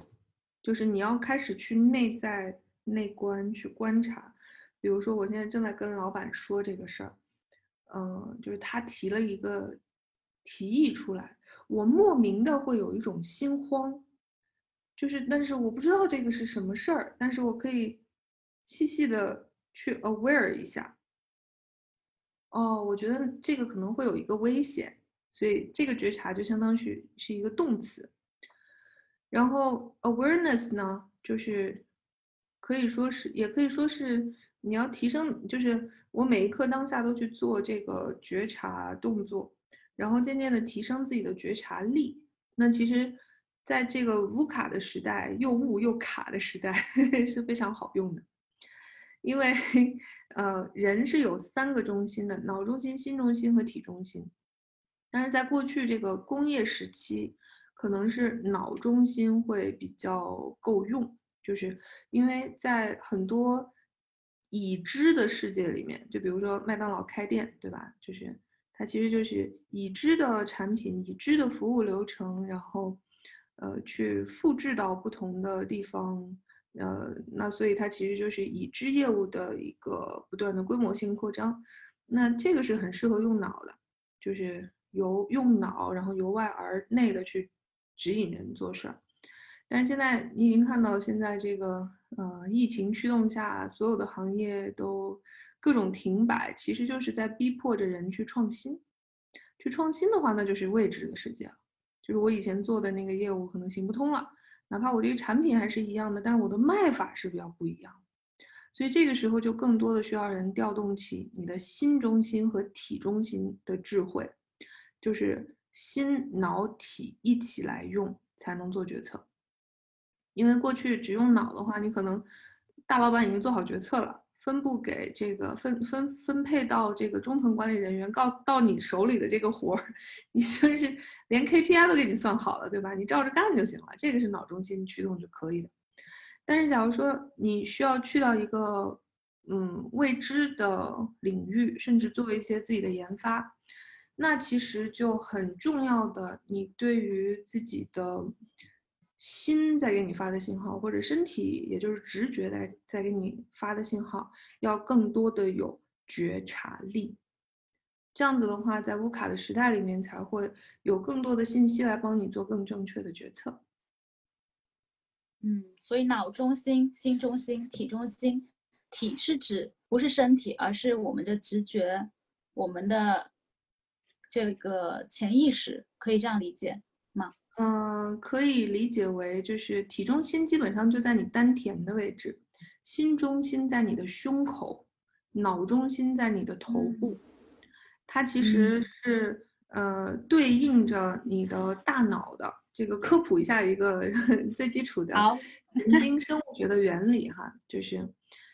就是你要开始去内在内观去观察。比如说，我现在正在跟老板说这个事儿，嗯，就是他提了一个提议出来，我莫名的会有一种心慌，就是但是我不知道这个是什么事儿，但是我可以细细的去 aware 一下。哦，我觉得这个可能会有一个危险。所以这个觉察就相当于是一个动词，然后 awareness 呢，就是可以说是，也可以说是你要提升，就是我每一刻当下都去做这个觉察动作，然后渐渐的提升自己的觉察力。那其实，在这个无卡的时代，又悟又卡的时代 是非常好用的，因为呃，人是有三个中心的：脑中心、心中心和体中心。但是在过去这个工业时期，可能是脑中心会比较够用，就是因为在很多已知的世界里面，就比如说麦当劳开店，对吧？就是它其实就是已知的产品、已知的服务流程，然后呃去复制到不同的地方，呃，那所以它其实就是已知业务的一个不断的规模性扩张。那这个是很适合用脑的，就是。由用脑，然后由外而内的去指引人做事儿，但是现在你已经看到，现在这个呃疫情驱动下，所有的行业都各种停摆，其实就是在逼迫着人去创新。去创新的话，那就是未知的世界了。就是我以前做的那个业务可能行不通了，哪怕我这个产品还是一样的，但是我的卖法是比较不一样。所以这个时候就更多的需要人调动起你的心中心和体中心的智慧。就是心脑体一起来用才能做决策，因为过去只用脑的话，你可能大老板已经做好决策了，分布给这个分分分配到这个中层管理人员，告到你手里的这个活儿，你就是连 KPI 都给你算好了，对吧？你照着干就行了，这个是脑中心驱动就可以的。但是假如说你需要去到一个嗯未知的领域，甚至做一些自己的研发。那其实就很重要的，你对于自己的心在给你发的信号，或者身体，也就是直觉在在给你发的信号，要更多的有觉察力。这样子的话，在乌卡的时代里面，才会有更多的信息来帮你做更正确的决策。嗯，所以脑中心、心中心、体中心，体是指不是身体，而是我们的直觉，我们的。这个潜意识可以这样理解吗？嗯，可以理解为就是体中心基本上就在你丹田的位置，心中心在你的胸口，脑中心在你的头部，它其实是呃对应着你的大脑的。这个科普一下一个 最基础的神经生物学的原理哈，就是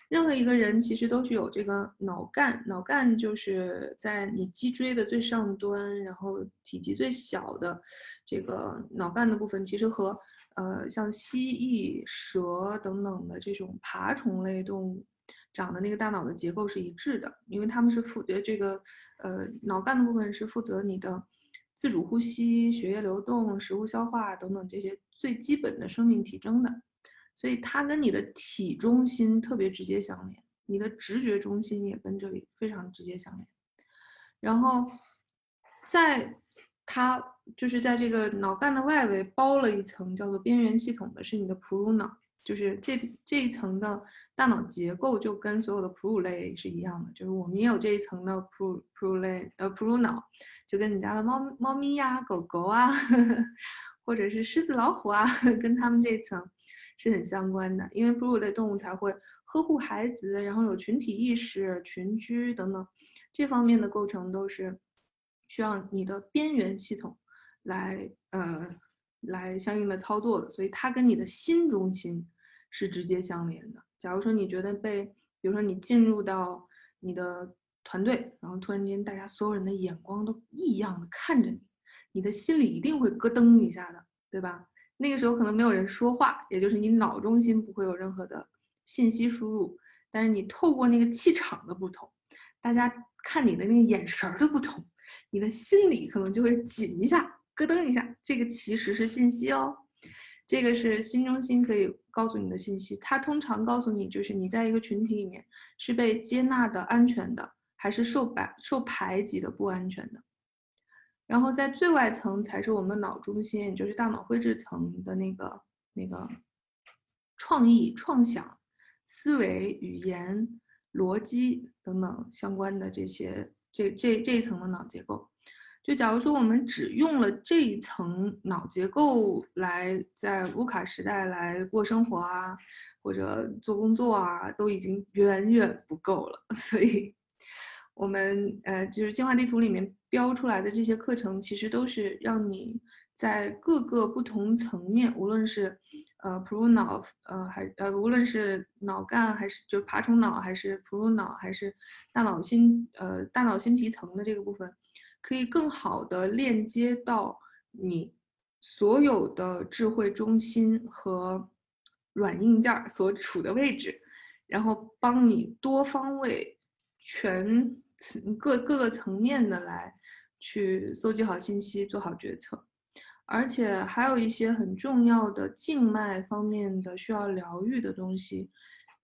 任何一个人其实都是有这个脑干，脑干就是在你脊椎的最上端，然后体积最小的这个脑干的部分，其实和呃像蜥蜴、蛇等等的这种爬虫类动物长的那个大脑的结构是一致的，因为它们是负责这个呃脑干的部分是负责你的。自主呼吸、血液流动、食物消化等等这些最基本的生命体征的，所以它跟你的体中心特别直接相连，你的直觉中心也跟这里非常直接相连。然后，在它就是在这个脑干的外围包了一层叫做边缘系统的，是你的哺乳脑。就是这这一层的大脑结构就跟所有的哺乳类是一样的，就是我们也有这一层的哺乳哺乳类呃哺乳脑，就跟你家的猫猫咪呀、狗狗啊，或者是狮子老虎啊，跟它们这一层是很相关的。因为哺乳类动物才会呵护孩子，然后有群体意识、群居等等这方面的构成都是需要你的边缘系统来呃来相应的操作的，所以它跟你的心中心。是直接相连的。假如说你觉得被，比如说你进入到你的团队，然后突然间大家所有人的眼光都异样的看着你，你的心里一定会咯噔一下的，对吧？那个时候可能没有人说话，也就是你脑中心不会有任何的信息输入，但是你透过那个气场的不同，大家看你的那个眼神的不同，你的心里可能就会紧一下，咯噔一下，这个其实是信息哦。这个是心中心可以告诉你的信息，它通常告诉你就是你在一个群体里面是被接纳的、安全的，还是受排受排挤的、不安全的。然后在最外层才是我们的脑中心，也就是大脑灰质层的那个那个创意、创想、思维、语言、逻辑等等相关的这些这这这一层的脑结构。就假如说我们只用了这一层脑结构来在乌卡时代来过生活啊，或者做工作啊，都已经远远不够了。所以，我们呃，就是进化地图里面标出来的这些课程，其实都是让你在各个不同层面，无论是呃哺乳脑，呃还呃无论是脑干还是就是爬虫脑，还是哺乳脑，还是大脑新呃大脑新皮层的这个部分。可以更好的链接到你所有的智慧中心和软硬件所处的位置，然后帮你多方位、全各各个层面的来去搜集好信息，做好决策。而且还有一些很重要的静脉方面的需要疗愈的东西，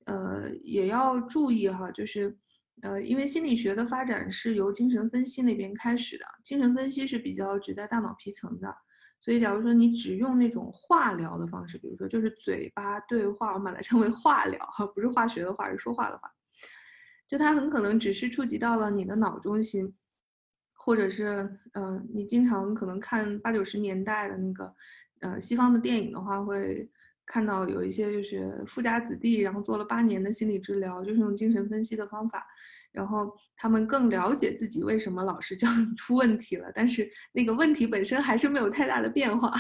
呃，也要注意哈，就是。呃，因为心理学的发展是由精神分析那边开始的，精神分析是比较只在大脑皮层的，所以假如说你只用那种化疗的方式，比如说就是嘴巴对话，我们把它称为化疗哈，不是化学的话，是说话的话，就它很可能只是触及到了你的脑中心，或者是嗯，你经常可能看八九十年代的那个呃西方的电影的话会。看到有一些就是富家子弟，然后做了八年的心理治疗，就是用精神分析的方法，然后他们更了解自己为什么老是这样 出问题了，但是那个问题本身还是没有太大的变化，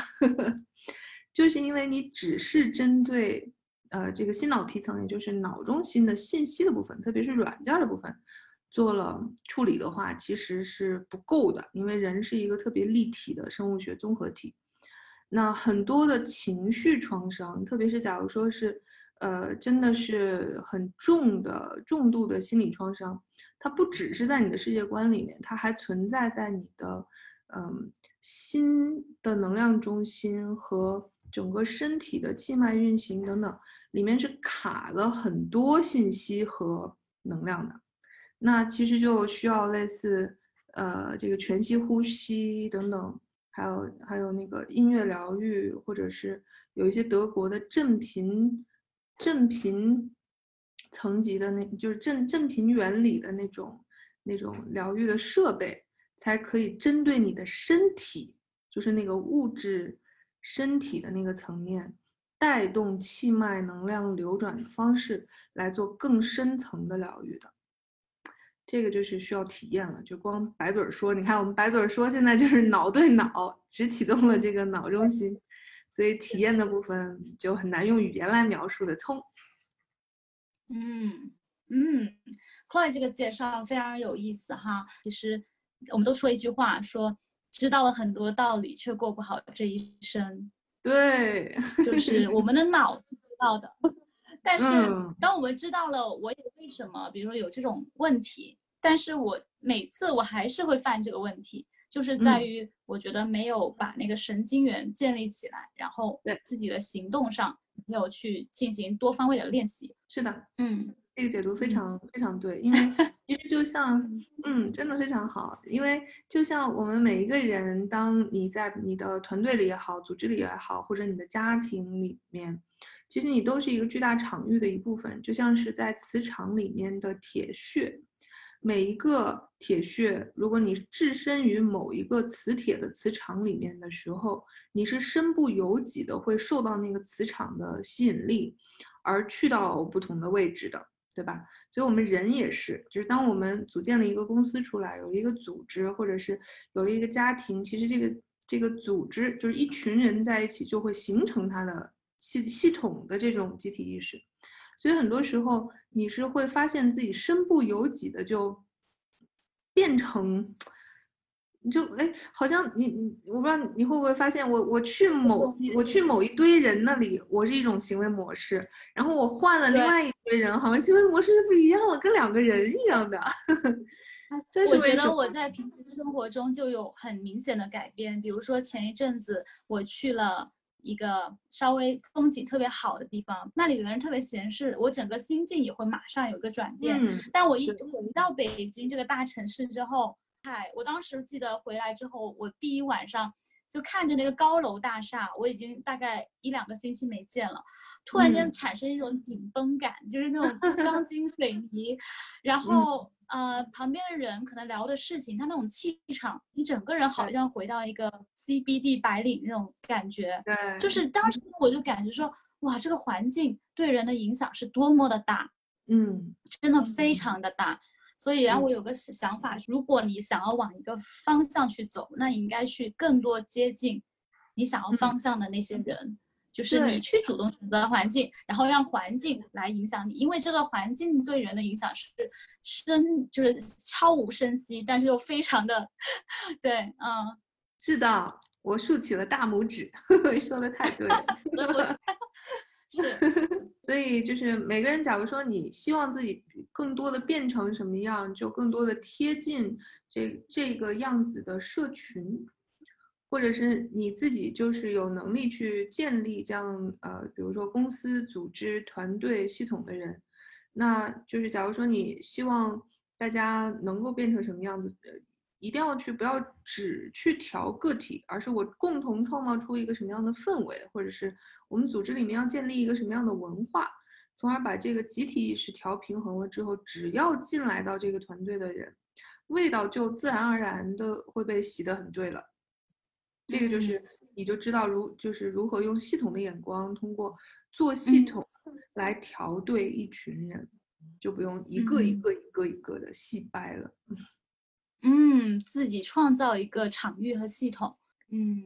就是因为你只是针对呃这个心脑皮层，也就是脑中心的信息的部分，特别是软件的部分做了处理的话，其实是不够的，因为人是一个特别立体的生物学综合体。那很多的情绪创伤，特别是假如说是，呃，真的是很重的重度的心理创伤，它不只是在你的世界观里面，它还存在在你的，嗯，心的能量中心和整个身体的气脉运行等等，里面是卡了很多信息和能量的。那其实就需要类似，呃，这个全息呼吸等等。还有还有那个音乐疗愈，或者是有一些德国的振频振频层级的那，就是振振频原理的那种那种疗愈的设备，才可以针对你的身体，就是那个物质身体的那个层面，带动气脉能量流转的方式来做更深层的疗愈的。这个就是需要体验了，就光白嘴说，你看我们白嘴说现在就是脑对脑，只启动了这个脑中心，所以体验的部分就很难用语言来描述的通。嗯嗯 c l 这个介绍非常有意思哈。其实我们都说一句话，说知道了很多道理，却过不好这一生。对，就是我们的脑知道的。但是，当我们知道了我有为什么，比如说有这种问题，但是我每次我还是会犯这个问题，就是在于我觉得没有把那个神经元建立起来，然后自己的行动上没有去进行多方位的练习。是的，嗯，这个解读非常非常对，因为其实就像，嗯，真的非常好，因为就像我们每一个人，当你在你的团队里也好，组织里也好，或者你的家庭里面。其实你都是一个巨大场域的一部分，就像是在磁场里面的铁屑。每一个铁屑，如果你置身于某一个磁铁的磁场里面的时候，你是身不由己的会受到那个磁场的吸引力，而去到不同的位置的，对吧？所以我们人也是，就是当我们组建了一个公司出来，有一个组织，或者是有了一个家庭，其实这个这个组织就是一群人在一起，就会形成它的。系系统的这种集体意识，所以很多时候你是会发现自己身不由己的就变成，你就哎，好像你你我不知道你会不会发现，我我去某我去某一堆人那里，我是一种行为模式，然后我换了另外一堆人，好像行为模式不一样了，跟两个人一样的。我觉得我在平时生活中就有很明显的改变，比如说前一阵子我去了。一个稍微风景特别好的地方，那里的人特别闲适，我整个心境也会马上有个转变。但我一回到北京这个大城市之后，嗨，我当时记得回来之后，我第一晚上就看着那个高楼大厦，我已经大概一两个星期没见了，突然间产生一种紧绷感，就是那种 钢筋水泥，然后。呃，旁边的人可能聊的事情，他那种气场，你整个人好像回到一个 CBD 白领那种感觉。对，就是当时我就感觉说，哇，这个环境对人的影响是多么的大，嗯，真的非常的大。所以，然后我有个想法，如果你想要往一个方向去走，那你应该去更多接近你想要方向的那些人。就是你去主动选择环境，然后让环境来影响你，因为这个环境对人的影响是深，就是悄无声息，但是又非常的，对，嗯，是的，我竖起了大拇指，说的太对了，是，所以就是每个人，假如说你希望自己更多的变成什么样，就更多的贴近这这个样子的社群。或者是你自己就是有能力去建立这样呃，比如说公司、组织、团队、系统的人，那就是假如说你希望大家能够变成什么样子，一定要去不要只去调个体，而是我共同创造出一个什么样的氛围，或者是我们组织里面要建立一个什么样的文化，从而把这个集体意识调平衡了之后，只要进来到这个团队的人，味道就自然而然的会被洗得很对了。这个就是你就知道如就是如何用系统的眼光，通过做系统来调对一群人，就不用一个一个一个一个的细掰了。嗯，自己创造一个场域和系统。嗯，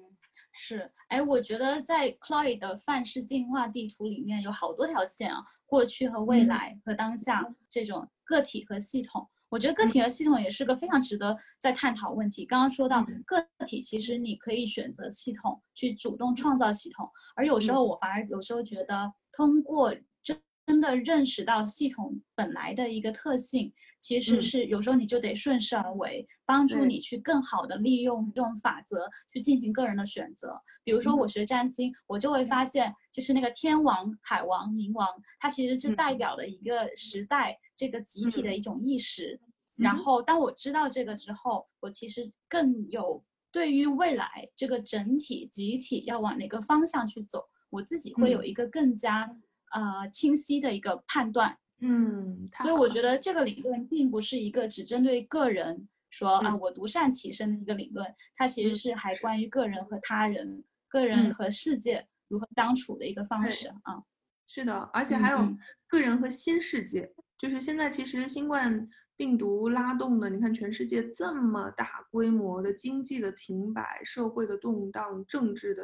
是。哎，我觉得在 Chloe 的范式进化地图里面有好多条线啊，过去和未来和当下这种个体和系统。我觉得个体和系统也是个非常值得在探讨问题。刚刚说到个体，其实你可以选择系统去主动创造系统，而有时候我反而有时候觉得，通过真真的认识到系统本来的一个特性，其实是有时候你就得顺势而为，帮助你去更好的利用这种法则去进行个人的选择。比如说我学占星，我就会发现，就是那个天王、海王、冥王，它其实是代表了一个时代。这个集体的一种意识，然后当我知道这个之后，我其实更有对于未来这个整体集体要往哪个方向去走，我自己会有一个更加呃清晰的一个判断。嗯，所以我觉得这个理论并不是一个只针对个人说啊我独善其身的一个理论，它其实是还关于个人和他人、个人和世界如何相处的一个方式啊。是的，而且还有个人和新世界，就是现在其实新冠病毒拉动的，你看全世界这么大规模的经济的停摆、社会的动荡、政治的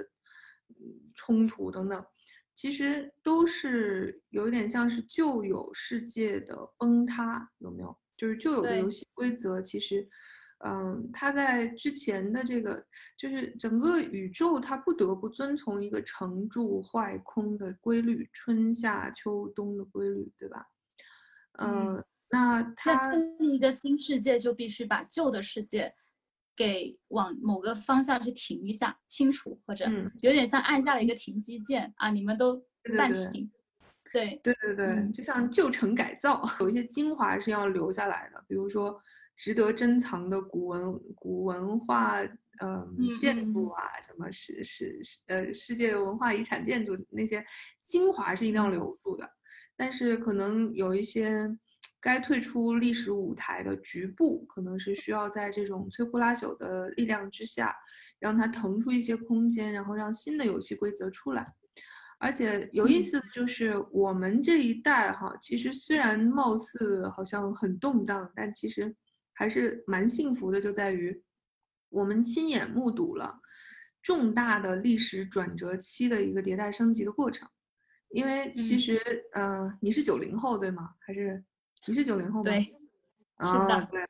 冲突等等，其实都是有点像是旧有世界的崩塌，有没有？就是旧有的游戏规则，其实。嗯，它在之前的这个，就是整个宇宙，它不得不遵从一个成住坏空的规律，春夏秋冬的规律，对吧？嗯，那它建立一个新世界，就必须把旧的世界给往某个方向去停一下，清除，或者有点像按下了一个停机键啊，你们都暂停。对对对对，就像旧城改造，有一些精华是要留下来的，比如说。值得珍藏的古文古文化，嗯，建筑啊，什么世世呃世界文化遗产建筑那些精华是一定要留住的。但是可能有一些该退出历史舞台的局部，可能是需要在这种摧枯拉朽的力量之下，让它腾出一些空间，然后让新的游戏规则出来。而且有意思的就是我们这一代哈，其实虽然貌似好像很动荡，但其实。还是蛮幸福的，就在于我们亲眼目睹了重大的历史转折期的一个迭代升级的过程。因为其实，呃，你是九零后对吗？还是你是九零后吗？对，是的，对。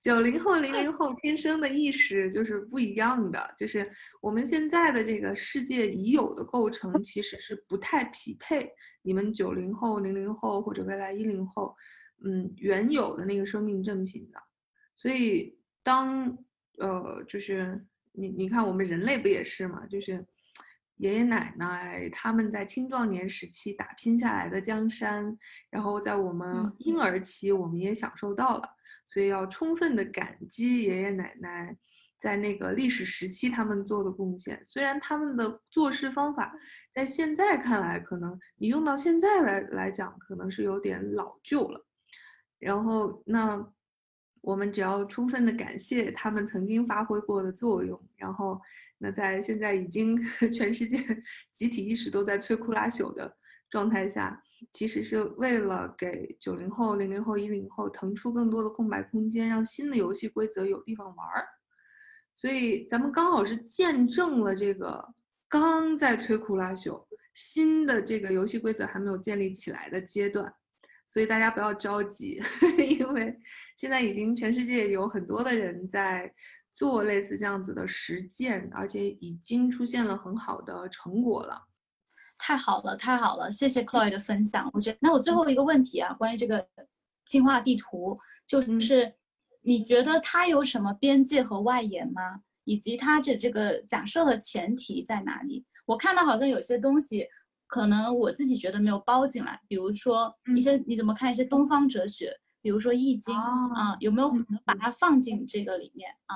九零后、零零后天生的意识就是不一样的，就是我们现在的这个世界已有的构成其实是不太匹配你们九零后、零零后或者未来一零后，嗯，原有的那个生命正品的。所以，当呃，就是你你看，我们人类不也是嘛？就是爷爷奶奶他们在青壮年时期打拼下来的江山，然后在我们婴儿期，我们也享受到了。所以要充分的感激爷爷奶奶在那个历史时期他们做的贡献。虽然他们的做事方法在现在看来，可能你用到现在来来讲，可能是有点老旧了。然后那。我们只要充分的感谢他们曾经发挥过的作用，然后，那在现在已经 全世界 集体意识都在摧枯拉朽的状态下，其实是为了给九零后、零零后、一零后腾出更多的空白空间，让新的游戏规则有地方玩儿。所以咱们刚好是见证了这个刚在摧枯拉朽、新的这个游戏规则还没有建立起来的阶段。所以大家不要着急，因为现在已经全世界有很多的人在做类似这样子的实践，而且已经出现了很好的成果了。太好了，太好了，谢谢 Chloe 的分享。我觉得，那我最后一个问题啊，关于这个进化地图，就是你觉得它有什么边界和外延吗？以及它的这个假设和前提在哪里？我看到好像有些东西。可能我自己觉得没有包进来，比如说一些你怎么看一些东方哲学，比如说《易经》啊，有没有可能把它放进这个里面啊？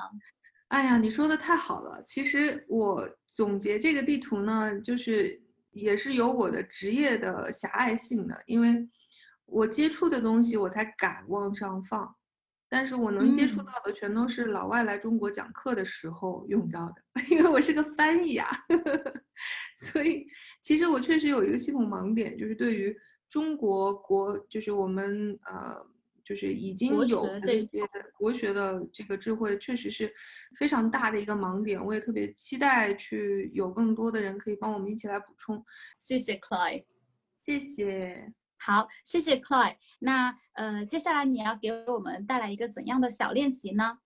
哎呀，你说的太好了。其实我总结这个地图呢，就是也是有我的职业的狭隘性的，因为我接触的东西我才敢往上放，但是我能接触到的全都是老外来中国讲课的时候用到的，因为我是个翻译啊，所以。其实我确实有一个系统盲点，就是对于中国国，就是我们呃，就是已经有这些国学的这个智慧，确实是非常大的一个盲点。我也特别期待去有更多的人可以帮我们一起来补充。谢谢 Clay，谢谢。好，谢谢 Clay。那呃，接下来你要给我们带来一个怎样的小练习呢？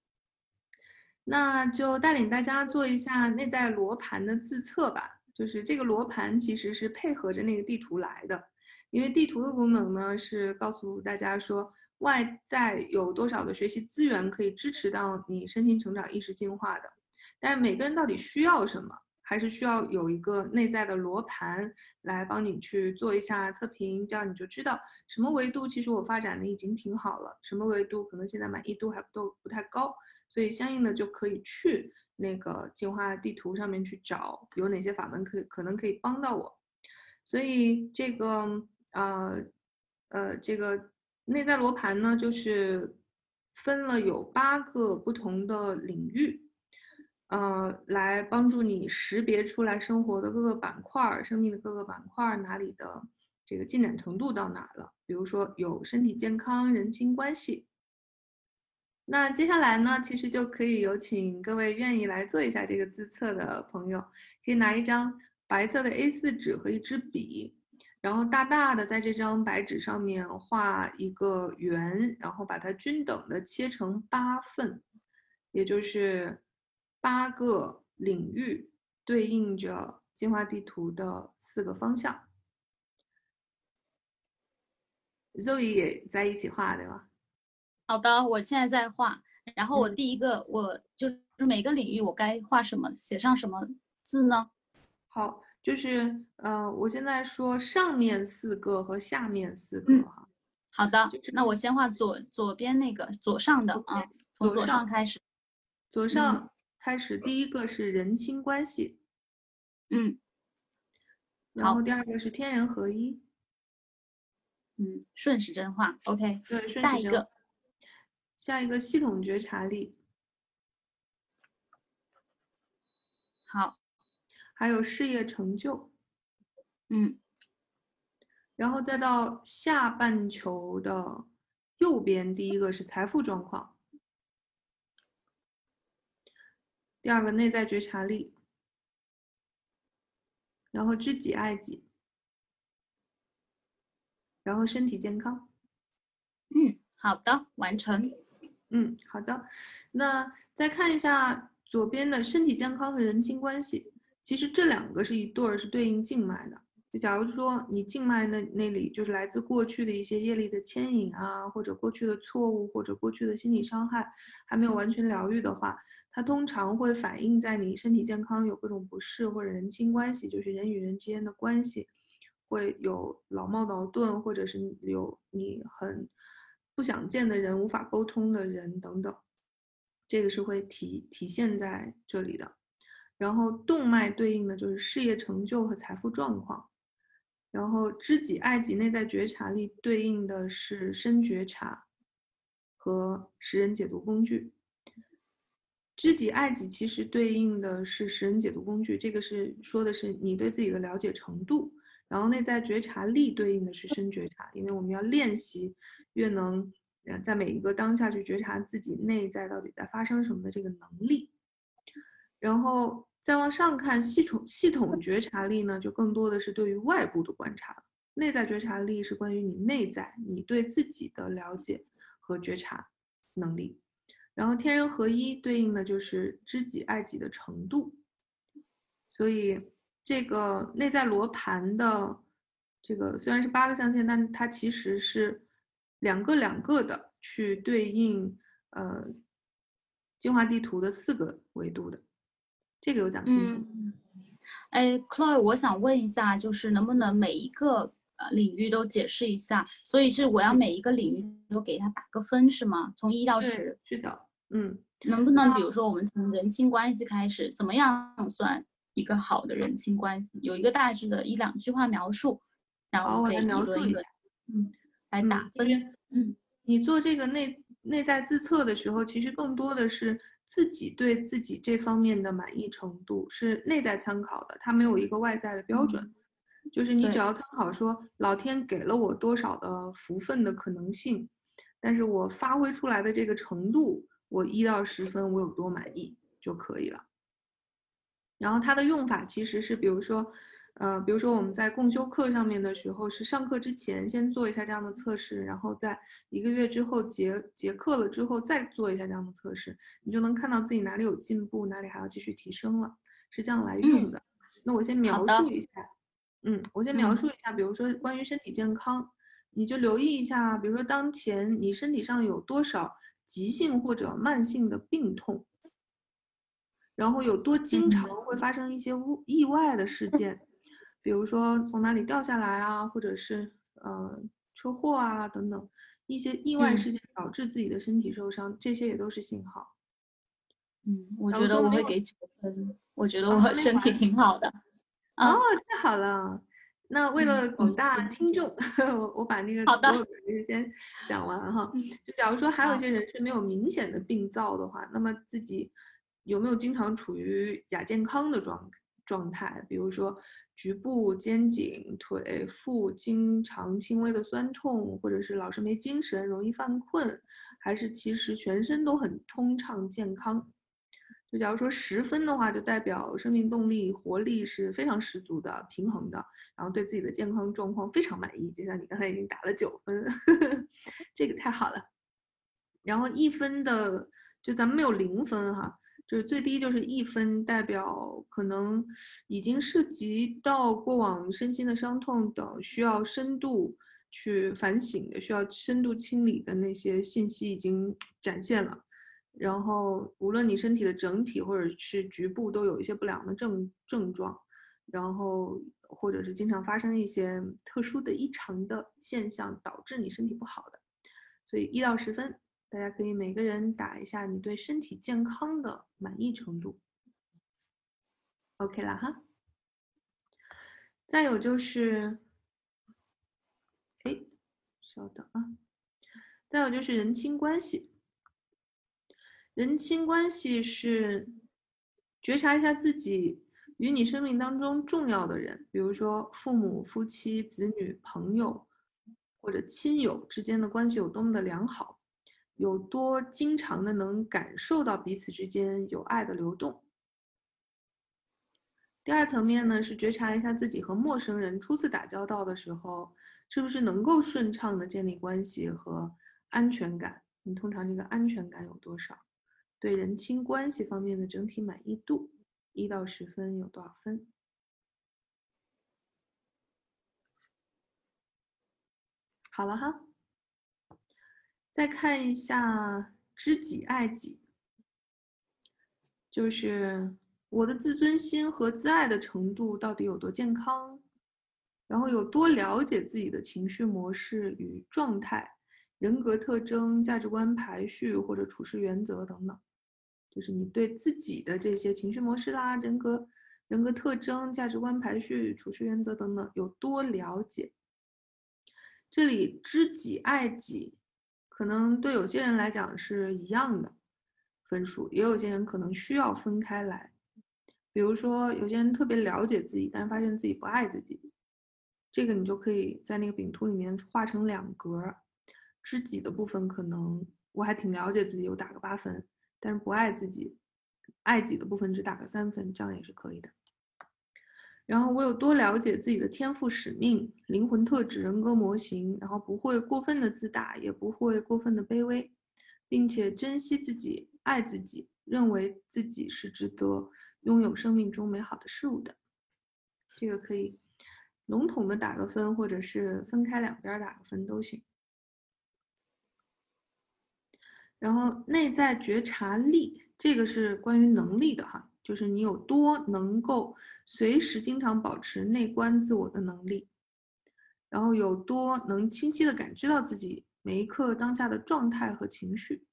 那就带领大家做一下内在罗盘的自测吧。就是这个罗盘其实是配合着那个地图来的，因为地图的功能呢是告诉大家说外在有多少的学习资源可以支持到你身心成长、意识进化的，但是每个人到底需要什么，还是需要有一个内在的罗盘来帮你去做一下测评，这样你就知道什么维度其实我发展的已经挺好了，什么维度可能现在满意度还不都不太高，所以相应的就可以去。那个进化地图上面去找有哪些法门可以可能可以帮到我，所以这个呃呃这个内在罗盘呢，就是分了有八个不同的领域，呃，来帮助你识别出来生活的各个板块儿、生命的各个板块儿哪里的这个进展程度到哪了。比如说有身体健康、人情关系。那接下来呢，其实就可以有请各位愿意来做一下这个自测的朋友，可以拿一张白色的 A4 纸和一支笔，然后大大的在这张白纸上面画一个圆，然后把它均等的切成八份，也就是八个领域，对应着进化地图的四个方向。Zoe 也在一起画，对吧？好的，我现在在画。然后我嗯第一个，我就是每个领域我该画什么，写上什么字呢？好，就是呃，我现在说上面四个和下面四嗯个哈。好的就是，那我先画左左边那个左上的啊，从左上开始。左上开始，第一个是人亲关系，嗯。然后。第二个是天人合一，嗯，顺时针画。OK，对，顺时针下一个，下一个系统觉察力，好，还有事业成就，嗯。然后再到下半球的右边，第一个是财富状况，第二个内在觉察力，然后知己爱己，然后身体健康。嗯，好的，完成。嗯，好的。那再看一下左边的身体健康和人际关系，其实这两个是一对儿，是对应静脉的。就假如说你静脉那那里就是来自过去的一些业力的牵引啊，或者过去的错误，或者过去的心理伤害还没有完全疗愈的话，它通常会反映在你身体健康有各种不适，或者人情关系，就是人与人之间的关系会有老冒矛盾，或者是有你很不想见的人、无法沟通的人等等，这个是会体体现在这里的。然后动脉对应的就是事业成就和财富状况，然后知己爱己内在觉察力对应的是深觉察和识人解读工具。知己爱己其实对应的是识人解读工具，这个是说的是你对自己的了解程度。然后内在觉察力对应的是深觉察，因为我们要练习，越能呃在每一个当下去觉察自己内在到底在发生什么的这个能力。然后再往上看，系统系统觉察力呢，就更多的是对于外部的观察了。内在觉察力是关于你内在你对自己的了解和觉察能力。然后天人合一对应的就是知己爱己的程度。所以这个内在罗盘的这个虽然是八个象限，但它其实是两个两个的去对应呃进化地图的四个维度的。这个有讲清楚。嗯，哎，Chloe，我想问一下，就是能不能每一个呃领域都解释一下？所以是我要每一个领域都给它打个分是吗？从一到对十，是的，嗯，能不能比如说我们从人情关系开始，怎么样算一个好的人情关系？有一个大致的一两句话描述，然，后可以述一下。，嗯，来嗯打分。嗯你做这个内内在自测的时候，其实更多的是自己对自己这方面的满意程度是内在参考的，它没有一个外在的标准。就是你只要参考说老天给了我多少的福分的可能性，但是我发挥出来的这个程度，我一到十分我有多满意就可以了。然后它的用法其实是，比如说，呃，比如说我们在共修课上面的时候，是上课之前先做一下这样的测试，然后在一个月之后结结课了之后再做一下这样的测试，你就能看到自己哪里有进步，哪里还要继续提升了，是这样来用的。那我先描述一下，嗯，我先描嗯述一下，比如说关于身体健康，你就留意一下，比如说当前你身体上有多少急性或者慢性的病痛。然后有多经嗯常会发生一些物意外的事件，比如说从哪里掉下来啊，或者是呃车祸啊等等一些意外嗯事件导致自己的身体受伤，这些也都是信号。嗯，我觉得我会给九分，我觉得我身体挺好的。啊哦，太好了！那为嗯了广大听众，我我把那个所有的人先讲完哈。嗯就假如说还有一些人是没有明显的病灶的话，那么自己有没有经常处于亚健康的状状态？比如说局部、肩颈、腿、腹经常轻微的酸痛，或者是老是没精神、容易犯困，还是其实全身都很通畅健康？就假如说十分的话，就代表生命动力、活力是非常十足的、平衡的，然后对自己的健康状况非常满意。就像你刚才已经打了九分，这个太好了。然后一分的，就咱们没有零分哈，就是最低就是一分，代表可能已经涉及到过往身心的伤痛等需要深度去反省的、需要深度清理的那些信息已经展现了。然后，无论你身体的整体或者是局部都有一些不良的症症状，然后或者是经常发生一些特殊的异常的现象，导致你身体不好的，所以一到十分，大家可以每个人打一下你对身体健康的满意程度。OK 了哈。再有就是，哎，稍等啊，再有就是人亲关系。人亲关系是觉察一下自己与你生命当中重要的人，比如说父母、夫妻、子女、朋友或者亲友之间的关系有多么的良好，有多经常的能感受到彼此之间有爱的流动。第二层面呢是觉察一下自己和陌生人初次打交道的时候，是不是能够顺畅的建立关系和安全感？你通常这个安全感有多少？对人亲关系方面的整体满意度，一到十分有多少分？好了哈，再看一下知己爱己，就是我的自尊心和自爱的程度到底有多健康，然后有多了解自己的情绪模式与状态、人格特征、价值观排序或者处事原则等等。就是你对自己的这些情绪模式啦、人格、人格特征、价值观排序、处事原则等等有多了解？这里知己爱己，可能对有些人来讲是一样的分数，也有些人可能需要分开来。比如说，有些人特别了解自己，但是发现自己不爱自己，这个你就可以在那个饼图里面画成两格。知己的部分可能我还挺了解自己，我打个八分。但是不爱自己，爱己的部分只打个三分，这样也是可以的。然后我有多了解自己的天赋、使命、灵魂特质、人格模型，然后不会过分的自大，也不会过分的卑微，并且珍惜自己、爱自己，认为自己是值得拥有生命中美好的事物的。这个可以笼统的打个分，或者是分开两边打个分都行。然后内在觉察力，这个是关于能力的哈，就是你有多能够随时经常保持内观自我的能力，然后有多能清晰的感知到自己每一刻当下的状态和情绪，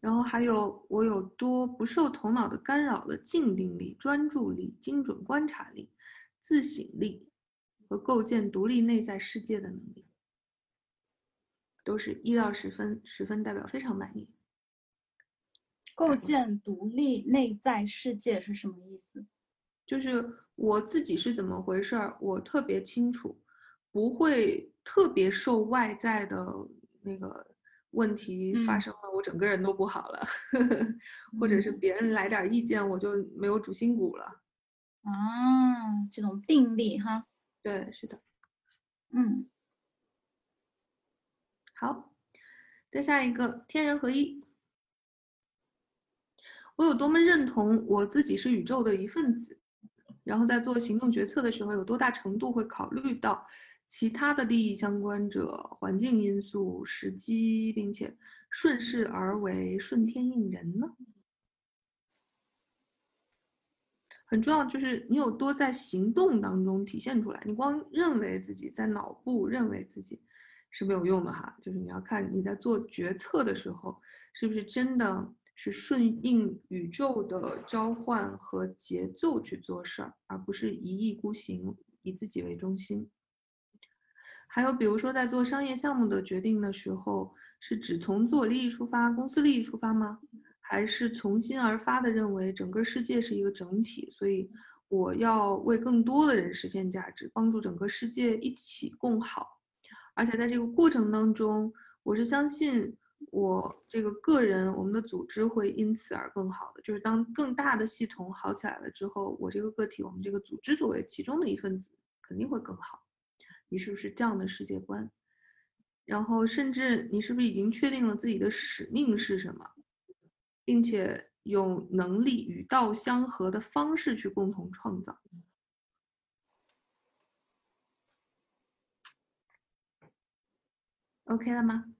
然后还有我有多不受头脑的干扰的静定力、专注力、精准观察力、自省力和构建独立内在世界的能力。都是一到十分，十分代表非常满意。构建独立内在世界是什么意思？就是我自己是怎么回事儿，我特别清楚，不会特别受外在的那个问题发生了，我整个人都不好了，或者是别人来点意见，我就没有主心骨了。啊，这种定力哈。对，是的。嗯。好，再下一个天人合一。我有多么认同我自己是宇宙的一份子，然后在做行动决策的时候，有多大程度会考虑到其他的利益相关者、环境因素、时机，并且顺势而为、顺天应人呢？很重要，就是你有多在行动当中体现出来。你光认为自己在脑部认为自己。是没有用的哈，就是你要看你在做决策的时候，是不是真的是顺应宇宙的召唤和节奏去做事儿，而不是一意孤行，以自己为中心。还有比如说在做商业项目的决定的时候，是只从自我利益出发、公司利益出发吗？还是从心而发的认为整个世界是一个整体，所以我要为更多的人实现价值，帮助整个世界一起共好。而且在这个过程当中，我是相信我这个个人，我们的组织会因此而更好的。就是当更大的系统好起来了之后，我这个个体，我们这个组织作为其中的一份子，肯定会更好。你是不是这样的世界观？然后，甚至你是不是已经确定了自己的使命是什么，并且有能力与道相合的方式去共同创造？OK 了吗？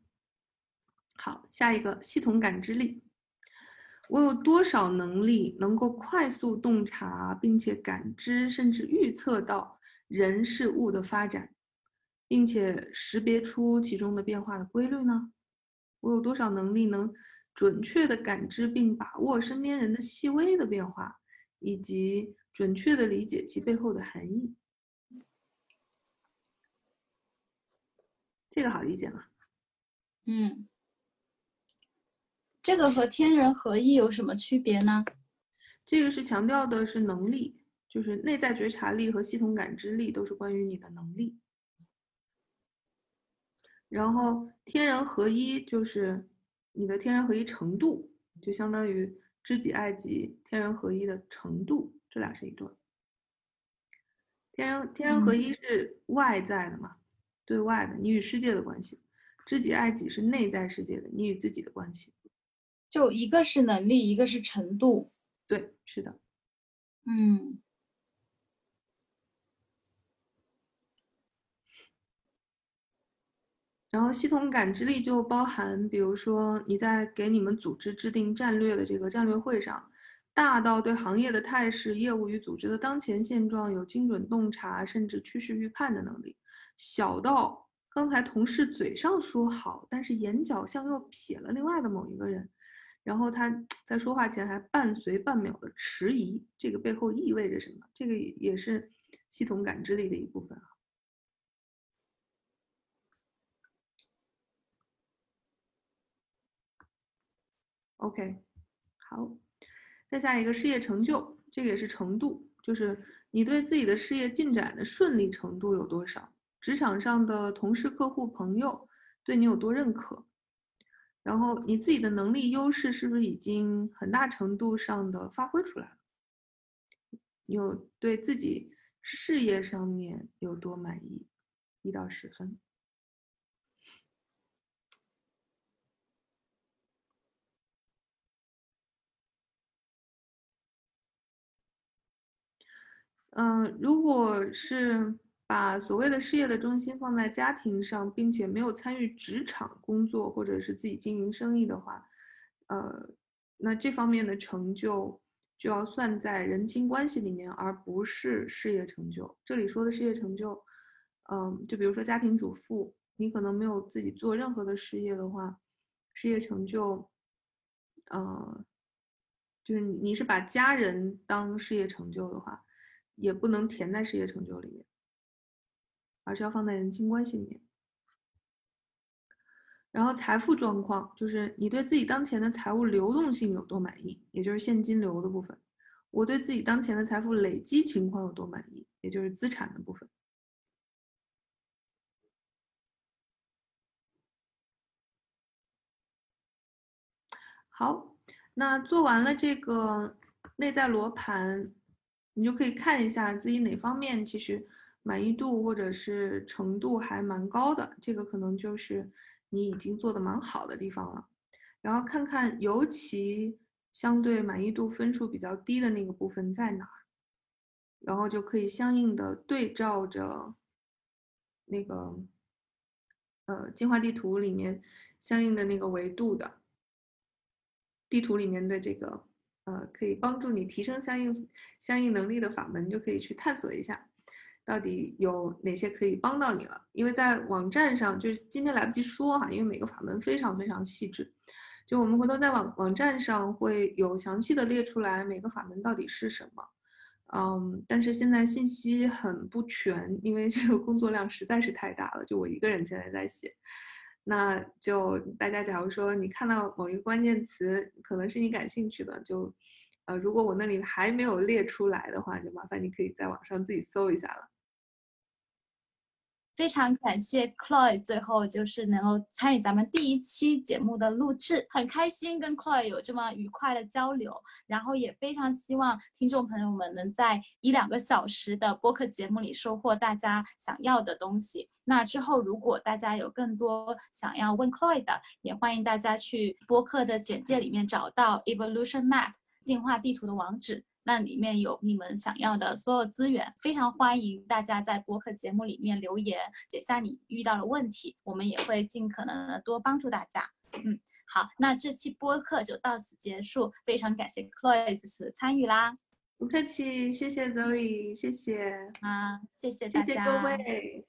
好，下一个系统感知力。我有多少能力能够快速洞察，并且感知，甚至预测到人事物的发展？并且识别出其中的变化的规律呢？我有多少能力能准确的感知并把握身边人的细微的变化，以及准确的理解其背后的含义？这个好理解吗？嗯，这个和天人合一有什么区别呢？这个是强调的是能力，就是内在觉察力和系统感知力都是关于你的能力。然后天人合一就是你的天人合一程度，就相当于知己爱己，天人合一的程度，这俩是一对。天人天人合一是外在的嘛，对外的，你与世界的关系；知己爱己是内在世界的，你与自己的关系。就一个是能力，一个是程度。对，是的。嗯。然后系统感知力就包含，比如说你在给你们组织制定战略的这个战略会上，大到对行业的态势、业务与组织的当前现状有精准洞察，甚至趋势预判的能力；小到刚才同事嘴上说好，但是眼角向右瞥了另外的某一个人，然后他在说话前还伴随半秒的迟疑，这个背后意味着什么？这个也是系统感知力的一部分啊。OK，好，再下一个事业成就，这个也是程度，就是你对自己的事业进展的顺利程度有多少，职场上的同事、客户、朋友对你有多认可，然后你自己的能力优势是不是已经很大程度上的发挥出来了？有对自己事业上面有多满意？一到十分。嗯，如果是把所谓的事业的中心放在家庭上，并且没有参与职场工作或者是自己经营生意的话，呃，那这方面的成就就要算在人情关系里面，而不是事业成就。这里说的事业成就，嗯，就比如说家庭主妇，你可能没有自己做任何的事业的话，事业成就，呃，就是你你是把家人当事业成就的话。也不能填在事业成就里面，而是要放在人情关系里面。然后财富状况就是你对自己当前的财务流动性有多满意，也就是现金流的部分；我对自己当前的财富累积情况有多满意，也就是资产的部分。好，那做完了这个内在罗盘。你就可以看一下自己哪方面其实满意度或者是程度还蛮高的，这个可能就是你已经做的蛮好的地方了。然后看看尤其相对满意度分数比较低的那个部分在哪儿，然后就可以相应的对照着那个呃进化地图里面相应的那个维度的地图里面的这个。呃，可以帮助你提升相应相应能力的法门，就可以去探索一下，到底有哪些可以帮到你了。因为在网站上，就是今天来不及说哈，因为每个法门非常非常细致，就我们回头在网网站上会有详细的列出来每个法门到底是什么。嗯，但是现在信息很不全，因为这个工作量实在是太大了，就我一个人现在在写，那就大家假如说你看到某一个关键词，可能是你感兴趣的，就呃，如果我那里还没有列出来的话，就麻烦你可以在网上自己搜一下了。非常感谢 Cloy，最后就是能够参与咱们第一期节目的录制，很开心跟 Cloy 有这么愉快的交流，然后也非常希望听众朋友们能在一两个小时的播客节目里收获大家想要的东西。那之后如果大家有更多想要问 Cloy 的，也欢迎大家去播客的简介里面找到 Evolution Map 进化地图的网址。那里面有你们想要的所有资源，非常欢迎大家在播客节目里面留言，写下你遇到的问题，我们也会尽可能的多帮助大家。嗯，好，那这期播客就到此结束，非常感谢 Chloe 这次的参与啦，不客气，谢谢 Zoe，谢谢啊，谢谢大家，谢谢各位。